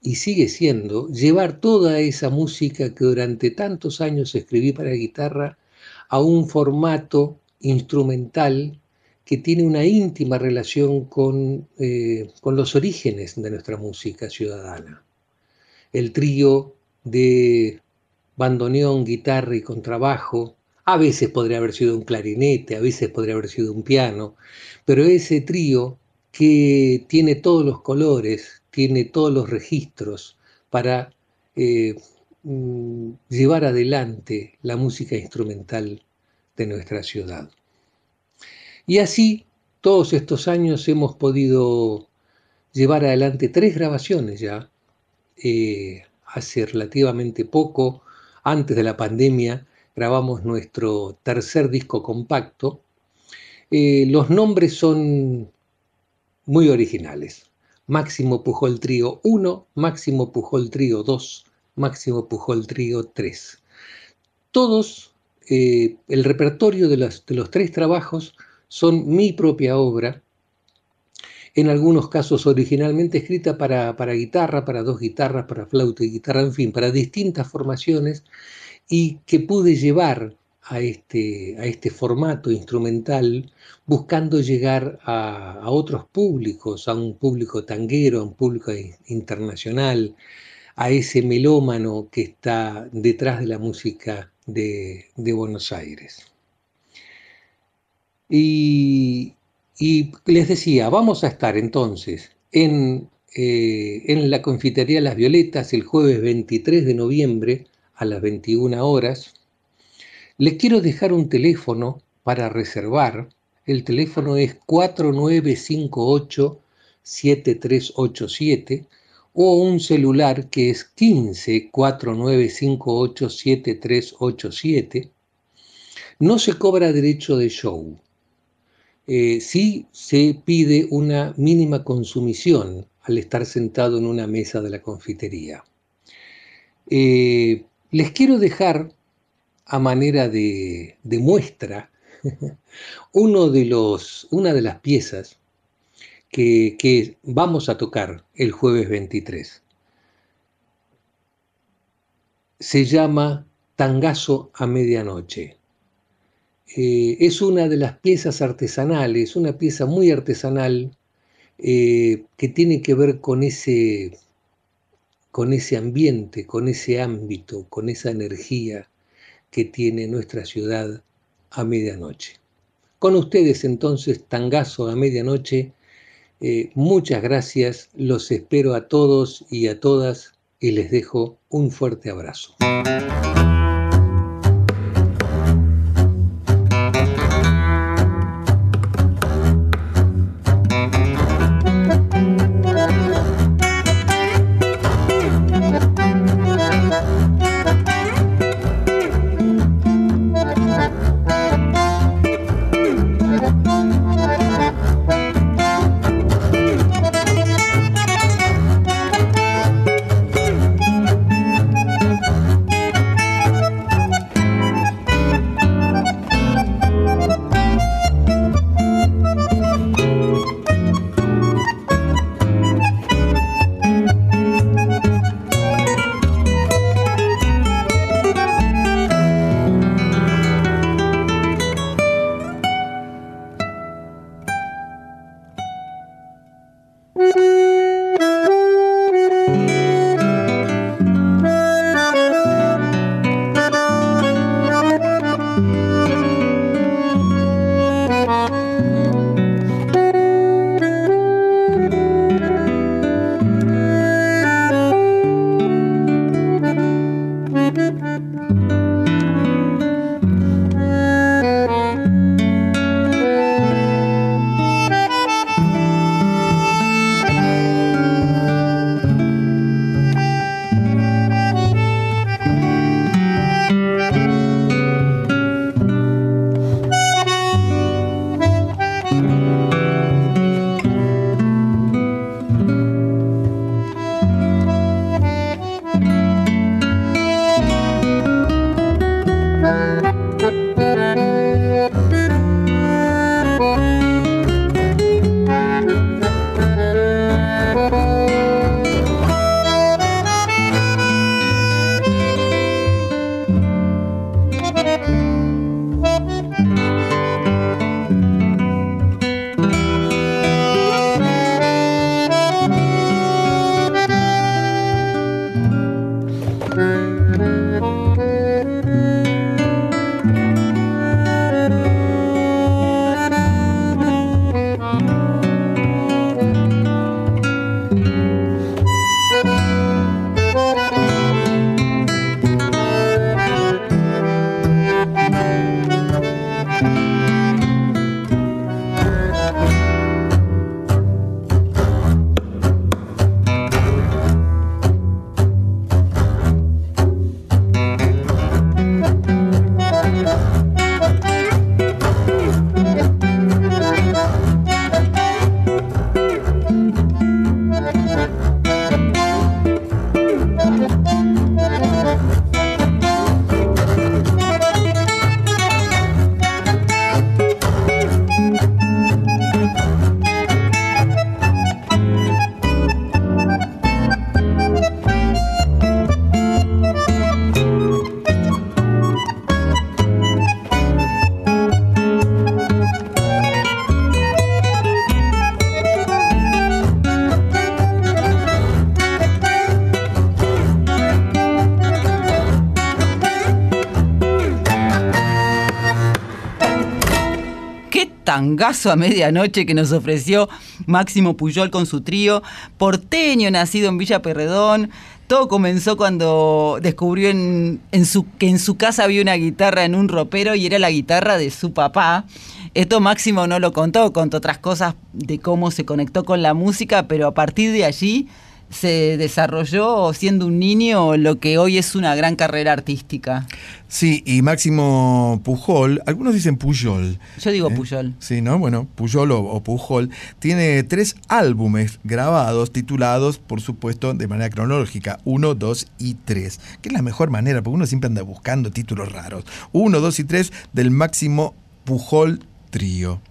y sigue siendo, llevar toda esa música que durante tantos años escribí para guitarra a un formato instrumental que tiene una íntima relación con, eh, con los orígenes de nuestra música ciudadana. El trío de bandoneón, guitarra y contrabajo, a veces podría haber sido un clarinete, a veces podría haber sido un piano, pero ese trío que tiene todos los colores, tiene todos los registros para eh, mm, llevar adelante la música instrumental de nuestra ciudad. Y así, todos estos años hemos podido llevar adelante tres grabaciones ya. Eh, hace relativamente poco, antes de la pandemia, grabamos nuestro tercer disco compacto. Eh, los nombres son muy originales. Máximo Pujol Trío 1, Máximo Pujol Trío 2, Máximo Pujol Trío 3. Todos, eh, el repertorio de los, de los tres trabajos son mi propia obra, en algunos casos originalmente escrita para, para, guitarra, para dos guitarras, para flauta y guitarra, en fin, para distintas formaciones, y que pude llevar a este, a este formato instrumental buscando llegar a, otros públicos, a un público tanguero, a un público internacional, a ese melómano que está detrás de la música de, de Buenos Aires. Y, y, les decía, vamos a estar entonces en, eh, en la Confitería Las Violetas el jueves 23 de noviembre a las 21 horas. Les quiero dejar un teléfono para reservar. El teléfono es 4958-7387 o un celular que es 15 4958-7387. No se cobra derecho de show eh, sí se pide una mínima consumición al estar sentado en una mesa de la confitería. Eh, les quiero dejar a manera de, muestra una de las piezas que, que vamos a tocar el jueves 23. Se llama Tangazo a medianoche. Eh, es una de las piezas artesanales, una pieza muy artesanal eh, que tiene que ver con ese, con ese ambiente, con ese ámbito, con esa energía que tiene nuestra ciudad a medianoche. Con ustedes entonces, Tangazo a medianoche, eh, muchas gracias, los espero a todos y a todas y les dejo un fuerte abrazo. Tangazo a medianoche que nos ofreció Máximo Puyol con su trío, porteño nacido en Villa Perredón. Todo comenzó cuando descubrió en, su, que en su casa había una guitarra en un ropero y era la guitarra de su papá. Esto Máximo no lo contó, contó otras cosas de cómo se conectó con la música, pero a partir de allí se desarrolló siendo un niño lo que hoy es una gran carrera artística. Sí, y Máximo Pujol, algunos dicen Pujol. Yo digo ¿eh? Puyol. Sí, ¿no? Bueno, Pujol o, o Pujol tiene tres álbumes grabados, titulados, por supuesto, de manera cronológica, 1, 2 y 3, que es la mejor manera, porque uno siempre anda buscando títulos raros. 1, 2 y 3 del Máximo Pujol Trío.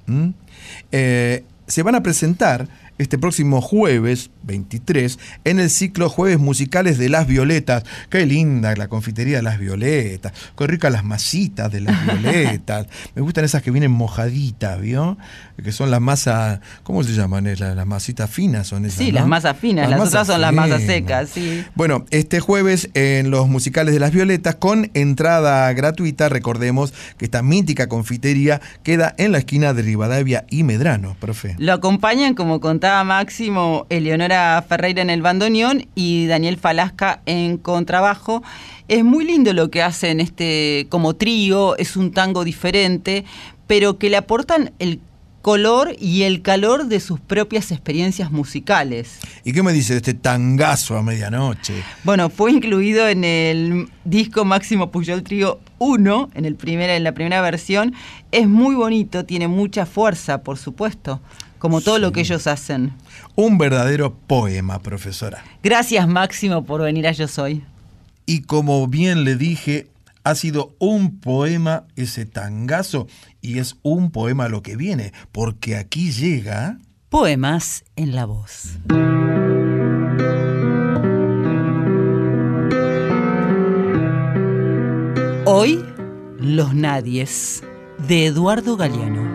Eh, se van a presentar este próximo jueves 23 en el ciclo Jueves Musicales de Las Violetas. Qué linda la confitería de Las Violetas. Qué ricas las masitas de Las Violetas. Me gustan esas que vienen mojaditas, ¿vio? Que son las masas, ¿cómo se llaman? Es la- Las masitas finas son esas. Sí, ¿no? las masas finas, las, masas otras son las masas secas, sí. Bueno, este jueves en los musicales de las Violetas con entrada gratuita, recordemos que esta mítica confitería queda en la esquina de Rivadavia y Medrano, profe. Lo acompañan, como contaba Máximo, Eleonora Ferreira en el bandoneón y Daniel Falasca en contrabajo. Es muy lindo lo que hacen este como trío, es un tango diferente, pero que le aportan el color y el calor de sus propias experiencias musicales. ¿Y qué me dice de este tangazo a medianoche? Bueno, fue incluido en el disco Máximo Puyol Trío 1, en, el primera, en la primera versión. Es muy bonito, tiene mucha fuerza, por supuesto, como todo lo que ellos hacen. Un verdadero poema, profesora. Gracias Máximo por venir a Yo Soy. Y como bien le dije, ha sido un poema ese tangazo y es un poema lo que viene, porque aquí llega... Poemas en la voz. Hoy, Los Nadies, de Eduardo Galeano.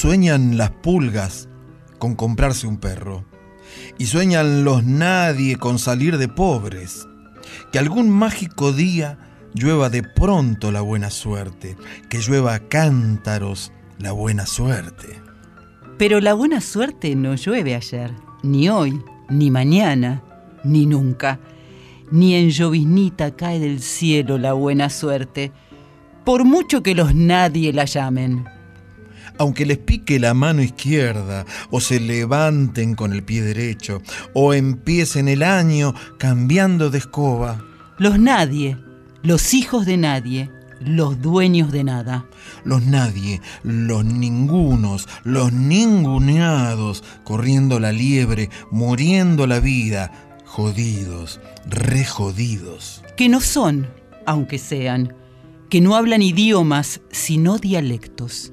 Sueñan las pulgas con comprarse un perro. Y sueñan los nadie con salir de pobres. Que algún mágico día llueva de pronto la buena suerte. Que llueva a cántaros la buena suerte. Pero la buena suerte no llueve ayer, ni hoy, ni mañana, ni nunca. Ni en lloviznita cae del cielo la buena suerte, por mucho que los nadie la llamen. Aunque les pique la mano izquierda, o se levanten con el pie derecho, o empiecen el año cambiando de escoba. Los nadie, los hijos de nadie, los dueños de nada. Los nadie, los ningunos, los ninguneados, corriendo la liebre, muriendo la vida, jodidos, re jodidos. Que no son, aunque sean, que no hablan idiomas, sino dialectos,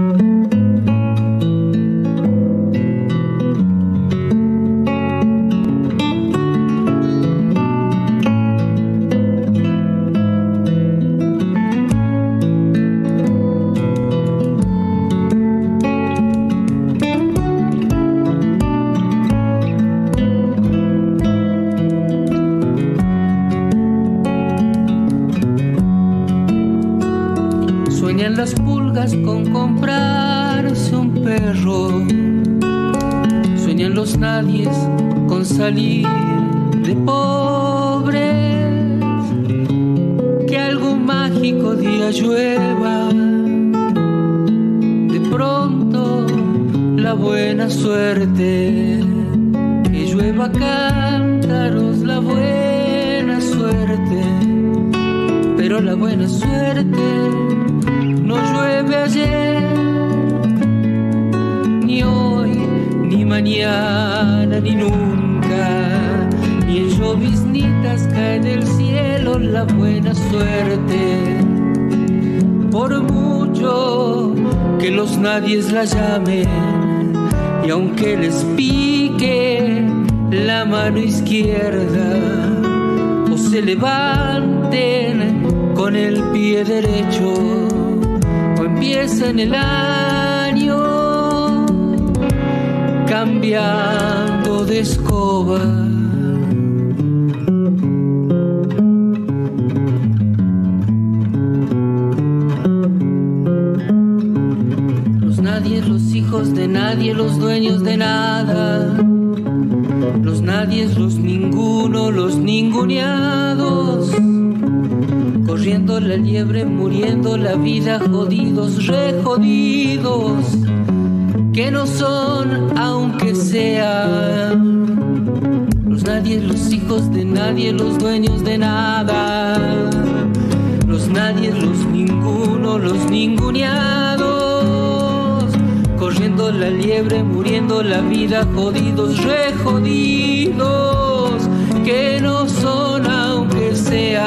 Muriendo la vida, jodidos, re jodidos, que no son aunque sean,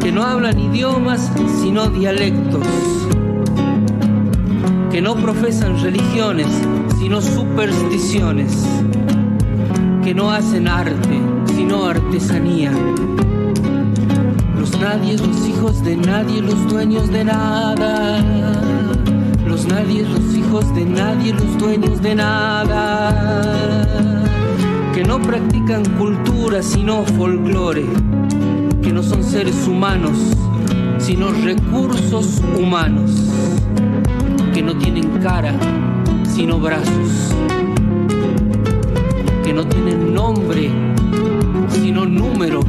que no hablan idiomas sino dialectos que no profesan religiones, sino supersticiones, que no hacen arte, sino artesanía. Los nadie, los hijos de nadie, los dueños de nada. Nadie, los hijos de nadie, los dueños de nada. Que no practican cultura, sino folclore. Que no son seres humanos, sino recursos humanos que no tienen cara, sino brazos, que no tienen nombre, sino número,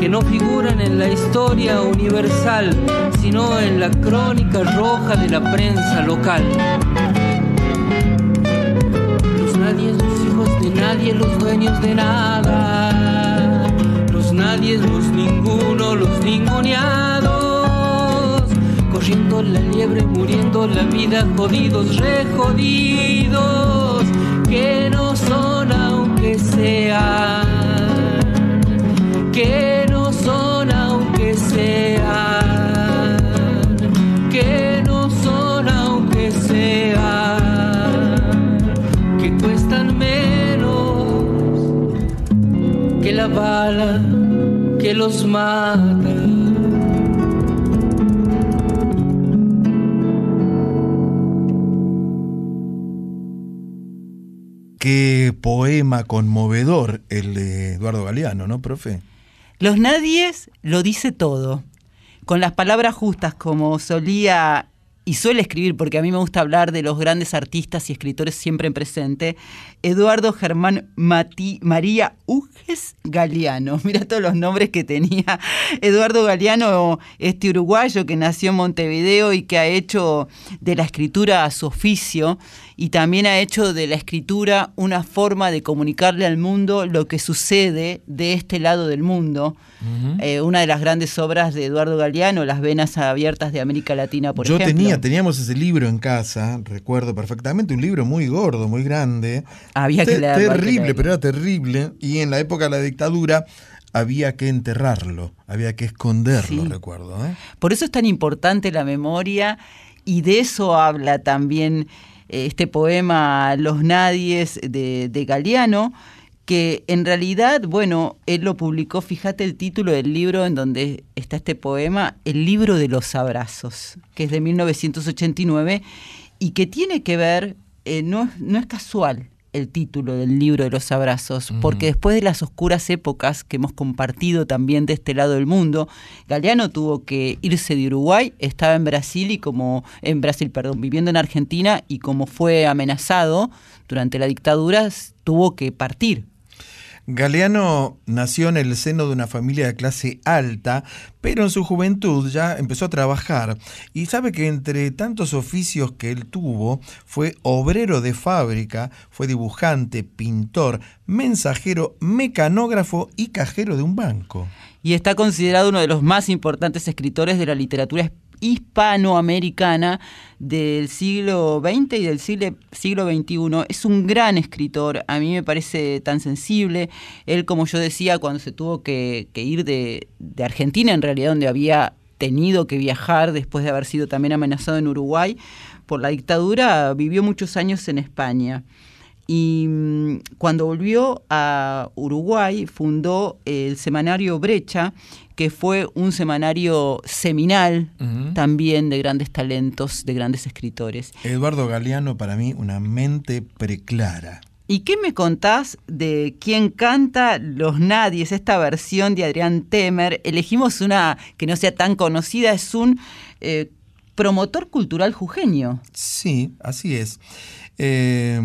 que no figuran en la historia universal, sino en la crónica roja de la prensa local. Los nadie, los hijos de nadie, los dueños de nada, los nadie, los ninguno, los ninguneados corriendo la liebre, muriendo la vida, jodidos, re jodidos, que no son aunque sean, que bala que los mata. Qué poema conmovedor el de Eduardo Galeano, ¿no, profe? Los nadies lo dice todo, con las palabras justas como solía y suele escribir, porque a mí me gusta hablar de los grandes artistas y escritores siempre en presente, Eduardo Germán Mati, María Uges Galeano. Mira todos los nombres que tenía Eduardo Galeano, este uruguayo que nació en Montevideo y que ha hecho de la escritura a su oficio y también ha hecho de la escritura una forma de comunicarle al mundo lo que sucede de este lado del mundo. Uh -huh. eh, una de las grandes obras de Eduardo Galeano, Las venas abiertas de América Latina, por Yo ejemplo. tenía, teníamos ese libro en casa, recuerdo perfectamente, un libro muy gordo, muy grande. Había que Te- leerlo. hay que Terrible, leerlo. pero era terrible. Y en la época de la dictadura había que enterrarlo, había que esconderlo, Sí. recuerdo. ¿eh? Por eso es tan importante la memoria y de eso habla también eh, este poema Los Nadies de, de Galeano, que en realidad, bueno, él lo publicó, fíjate el título del libro en donde está este poema, El libro de los abrazos, que es de 1989 y que tiene que ver, eh, no, es- no es casual el título del libro de los abrazos, porque después de las oscuras épocas que hemos compartido también de este lado del mundo, Galeano tuvo que irse de Uruguay, estaba en Brasil y como en Brasil, perdón, viviendo en Argentina y como fue amenazado durante la dictadura, tuvo que partir. Galeano nació en el seno de una familia de clase alta, pero en su juventud ya empezó a trabajar y sabe que entre tantos oficios que él tuvo fue obrero de fábrica, fue dibujante, pintor, mensajero, mecanógrafo y cajero de un banco. y está considerado uno de los más importantes escritores de la literatura es- hispanoamericana del siglo XX y del siglo, XXI. Es un gran escritor, a mí me parece tan sensible. Él, como yo decía, cuando se tuvo que, ir de, de Argentina, en realidad donde había tenido que viajar después de haber sido también amenazado en Uruguay por la dictadura, vivió muchos años en España. Y mm, cuando volvió a Uruguay, fundó el semanario Brecha, que fue un semanario seminal también de grandes talentos, de grandes escritores. Eduardo Galeano, para mí, una mente preclara. ¿Y qué me contás de quién canta Los Nadies, esta versión de Adrián Temer? Elegimos una que no sea tan conocida, es un eh, promotor cultural jujeño. Sí, así es. Eh,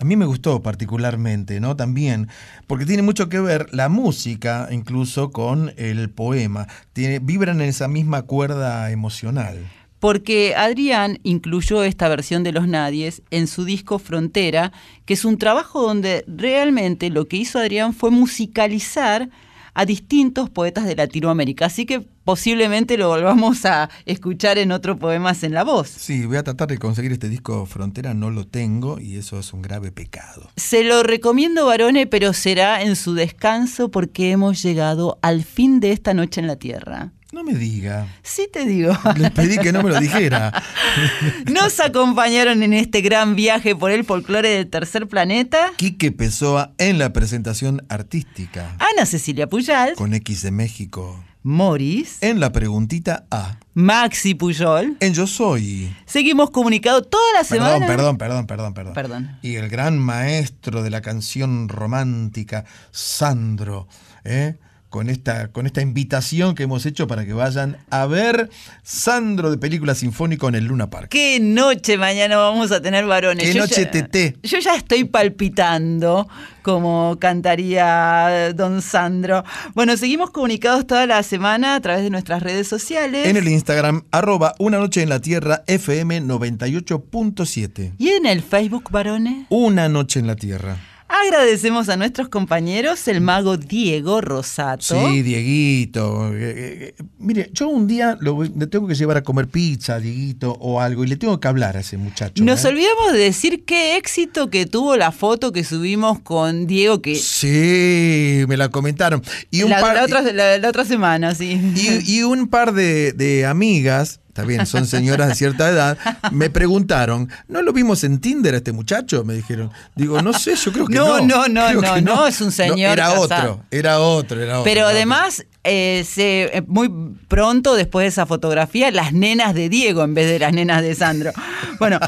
a mí me gustó particularmente, ¿no? También, porque tiene mucho que ver la música, incluso con el poema. Tiene, vibran en esa misma cuerda emocional. Porque Adrián incluyó esta versión de Los Nadies en su disco Frontera, que es un trabajo donde realmente lo que hizo Adrián fue musicalizar a distintos poetas de Latinoamérica. Así que posiblemente lo volvamos a escuchar en otro Poemas en la Voz. Sí, voy a tratar de conseguir este disco Frontera, no lo tengo y eso es un grave pecado. Se lo recomiendo, varones, pero será en su descanso porque hemos llegado al fin de esta noche en la Tierra. No me diga. Sí te digo. Les pedí que no me lo dijera. Nos acompañaron en este gran viaje por el folclore del tercer planeta. Quique Pessoa en la presentación artística. Ana Cecilia Puyal. Con X de México. Moris. En la preguntita A. Maxi Puyol. En Yo Soy. Seguimos comunicado toda la Perdón, semana. perdón, perdón, perdón, perdón. Perdón. Y el gran maestro de la canción romántica, Sandro, ¿eh? Con, esta, con esta invitación que hemos hecho para que vayan a ver Sandro de Película Sinfónico en el Luna Park. Qué noche mañana vamos a tener varones. Qué Yo noche teté. Yo ya estoy palpitando como cantaría don Sandro. Bueno, seguimos comunicados toda la semana a través de nuestras redes sociales. En el Instagram, arroba Una Noche en la Tierra, FM 98.7. Y en el Facebook, varones. Una Noche en la Tierra. Agradecemos a nuestros compañeros, el mago Diego Rosato. Sí, Dieguito. Eh, eh, eh, mire, yo un día lo le tengo que llevar a comer pizza a Dieguito o algo y le tengo que hablar a ese muchacho. Nos ¿eh? olvidamos de decir qué éxito que tuvo la foto que subimos con Diego, que Sí, me la comentaron. Y un la, par, la otra, la- la otra semana, sí. y, y un par de, de amigas, está bien, son señoras de cierta edad, me preguntaron, ¿no lo vimos en Tinder a este muchacho? Me dijeron. Digo, no sé, yo creo que No, no. no, no, no, no, es un señor era otro, era otro, era otro. Pero además, eh, se, eh, muy pronto después de esa fotografía, las nenas de Diego en vez de las nenas de Sandro. Bueno,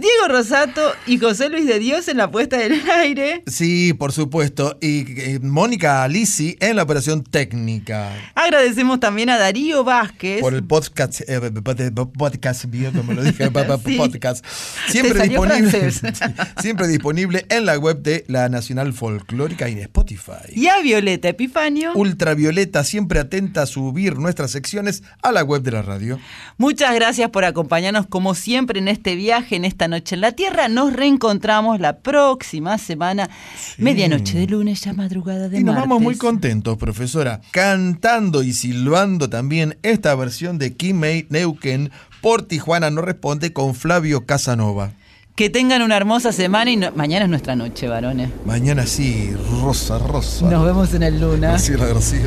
Diego Rosato y José Luis de Dios en la puesta del aire. Sí, por supuesto. Y eh, Mónica Alisi en la operación técnica. Agradecemos también a Darío Vázquez. Por el podcast, eh, pod- podcast, como lo dije, Sí. podcast. Siempre disponible, siempre disponible en la web de la Nacional Folclórica y en Spotify. Y a Violeta Epifanio. Ultravioleta, siempre atenta a subir nuestras secciones a la web de la radio. Muchas gracias por acompañarnos como siempre en este viaje, en esta noche en la Tierra. Nos reencontramos la próxima semana, medianoche de lunes, ya madrugada de Y nos martes. vamos muy contentos, profesora, cantando y silbando también esta versión de Kimei Neuquén por Tijuana no responde con Flavio Casanova. Que tengan una hermosa semana y no- mañana es nuestra noche, varones. Mañana sí, rosa, rosa. Nos vemos en el Luna. Graciela García.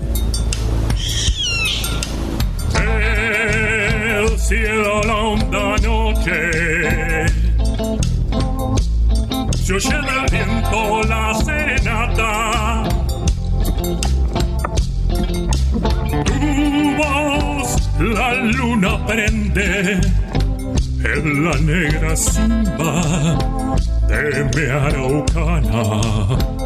Cielo la honda noche oye del viento la serenata. Tu voz la luna prende en la negra simba de mi araucana.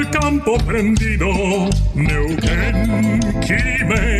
Del campo prendido, Neuquén, Quimei,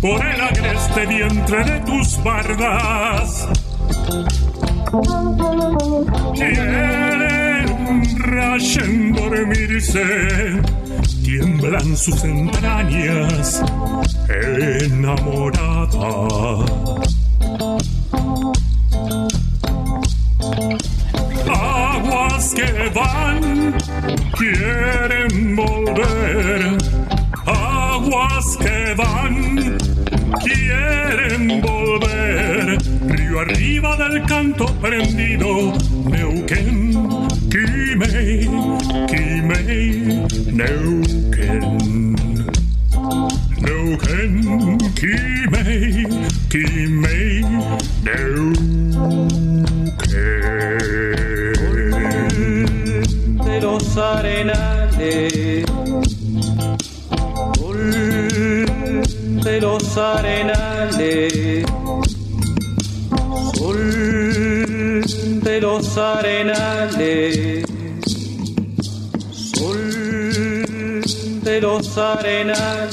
Por el agreste vientre de tus bardas. Quieren rayen dormirse, tiemblan sus entrañas enamorada. Sol de los arenales.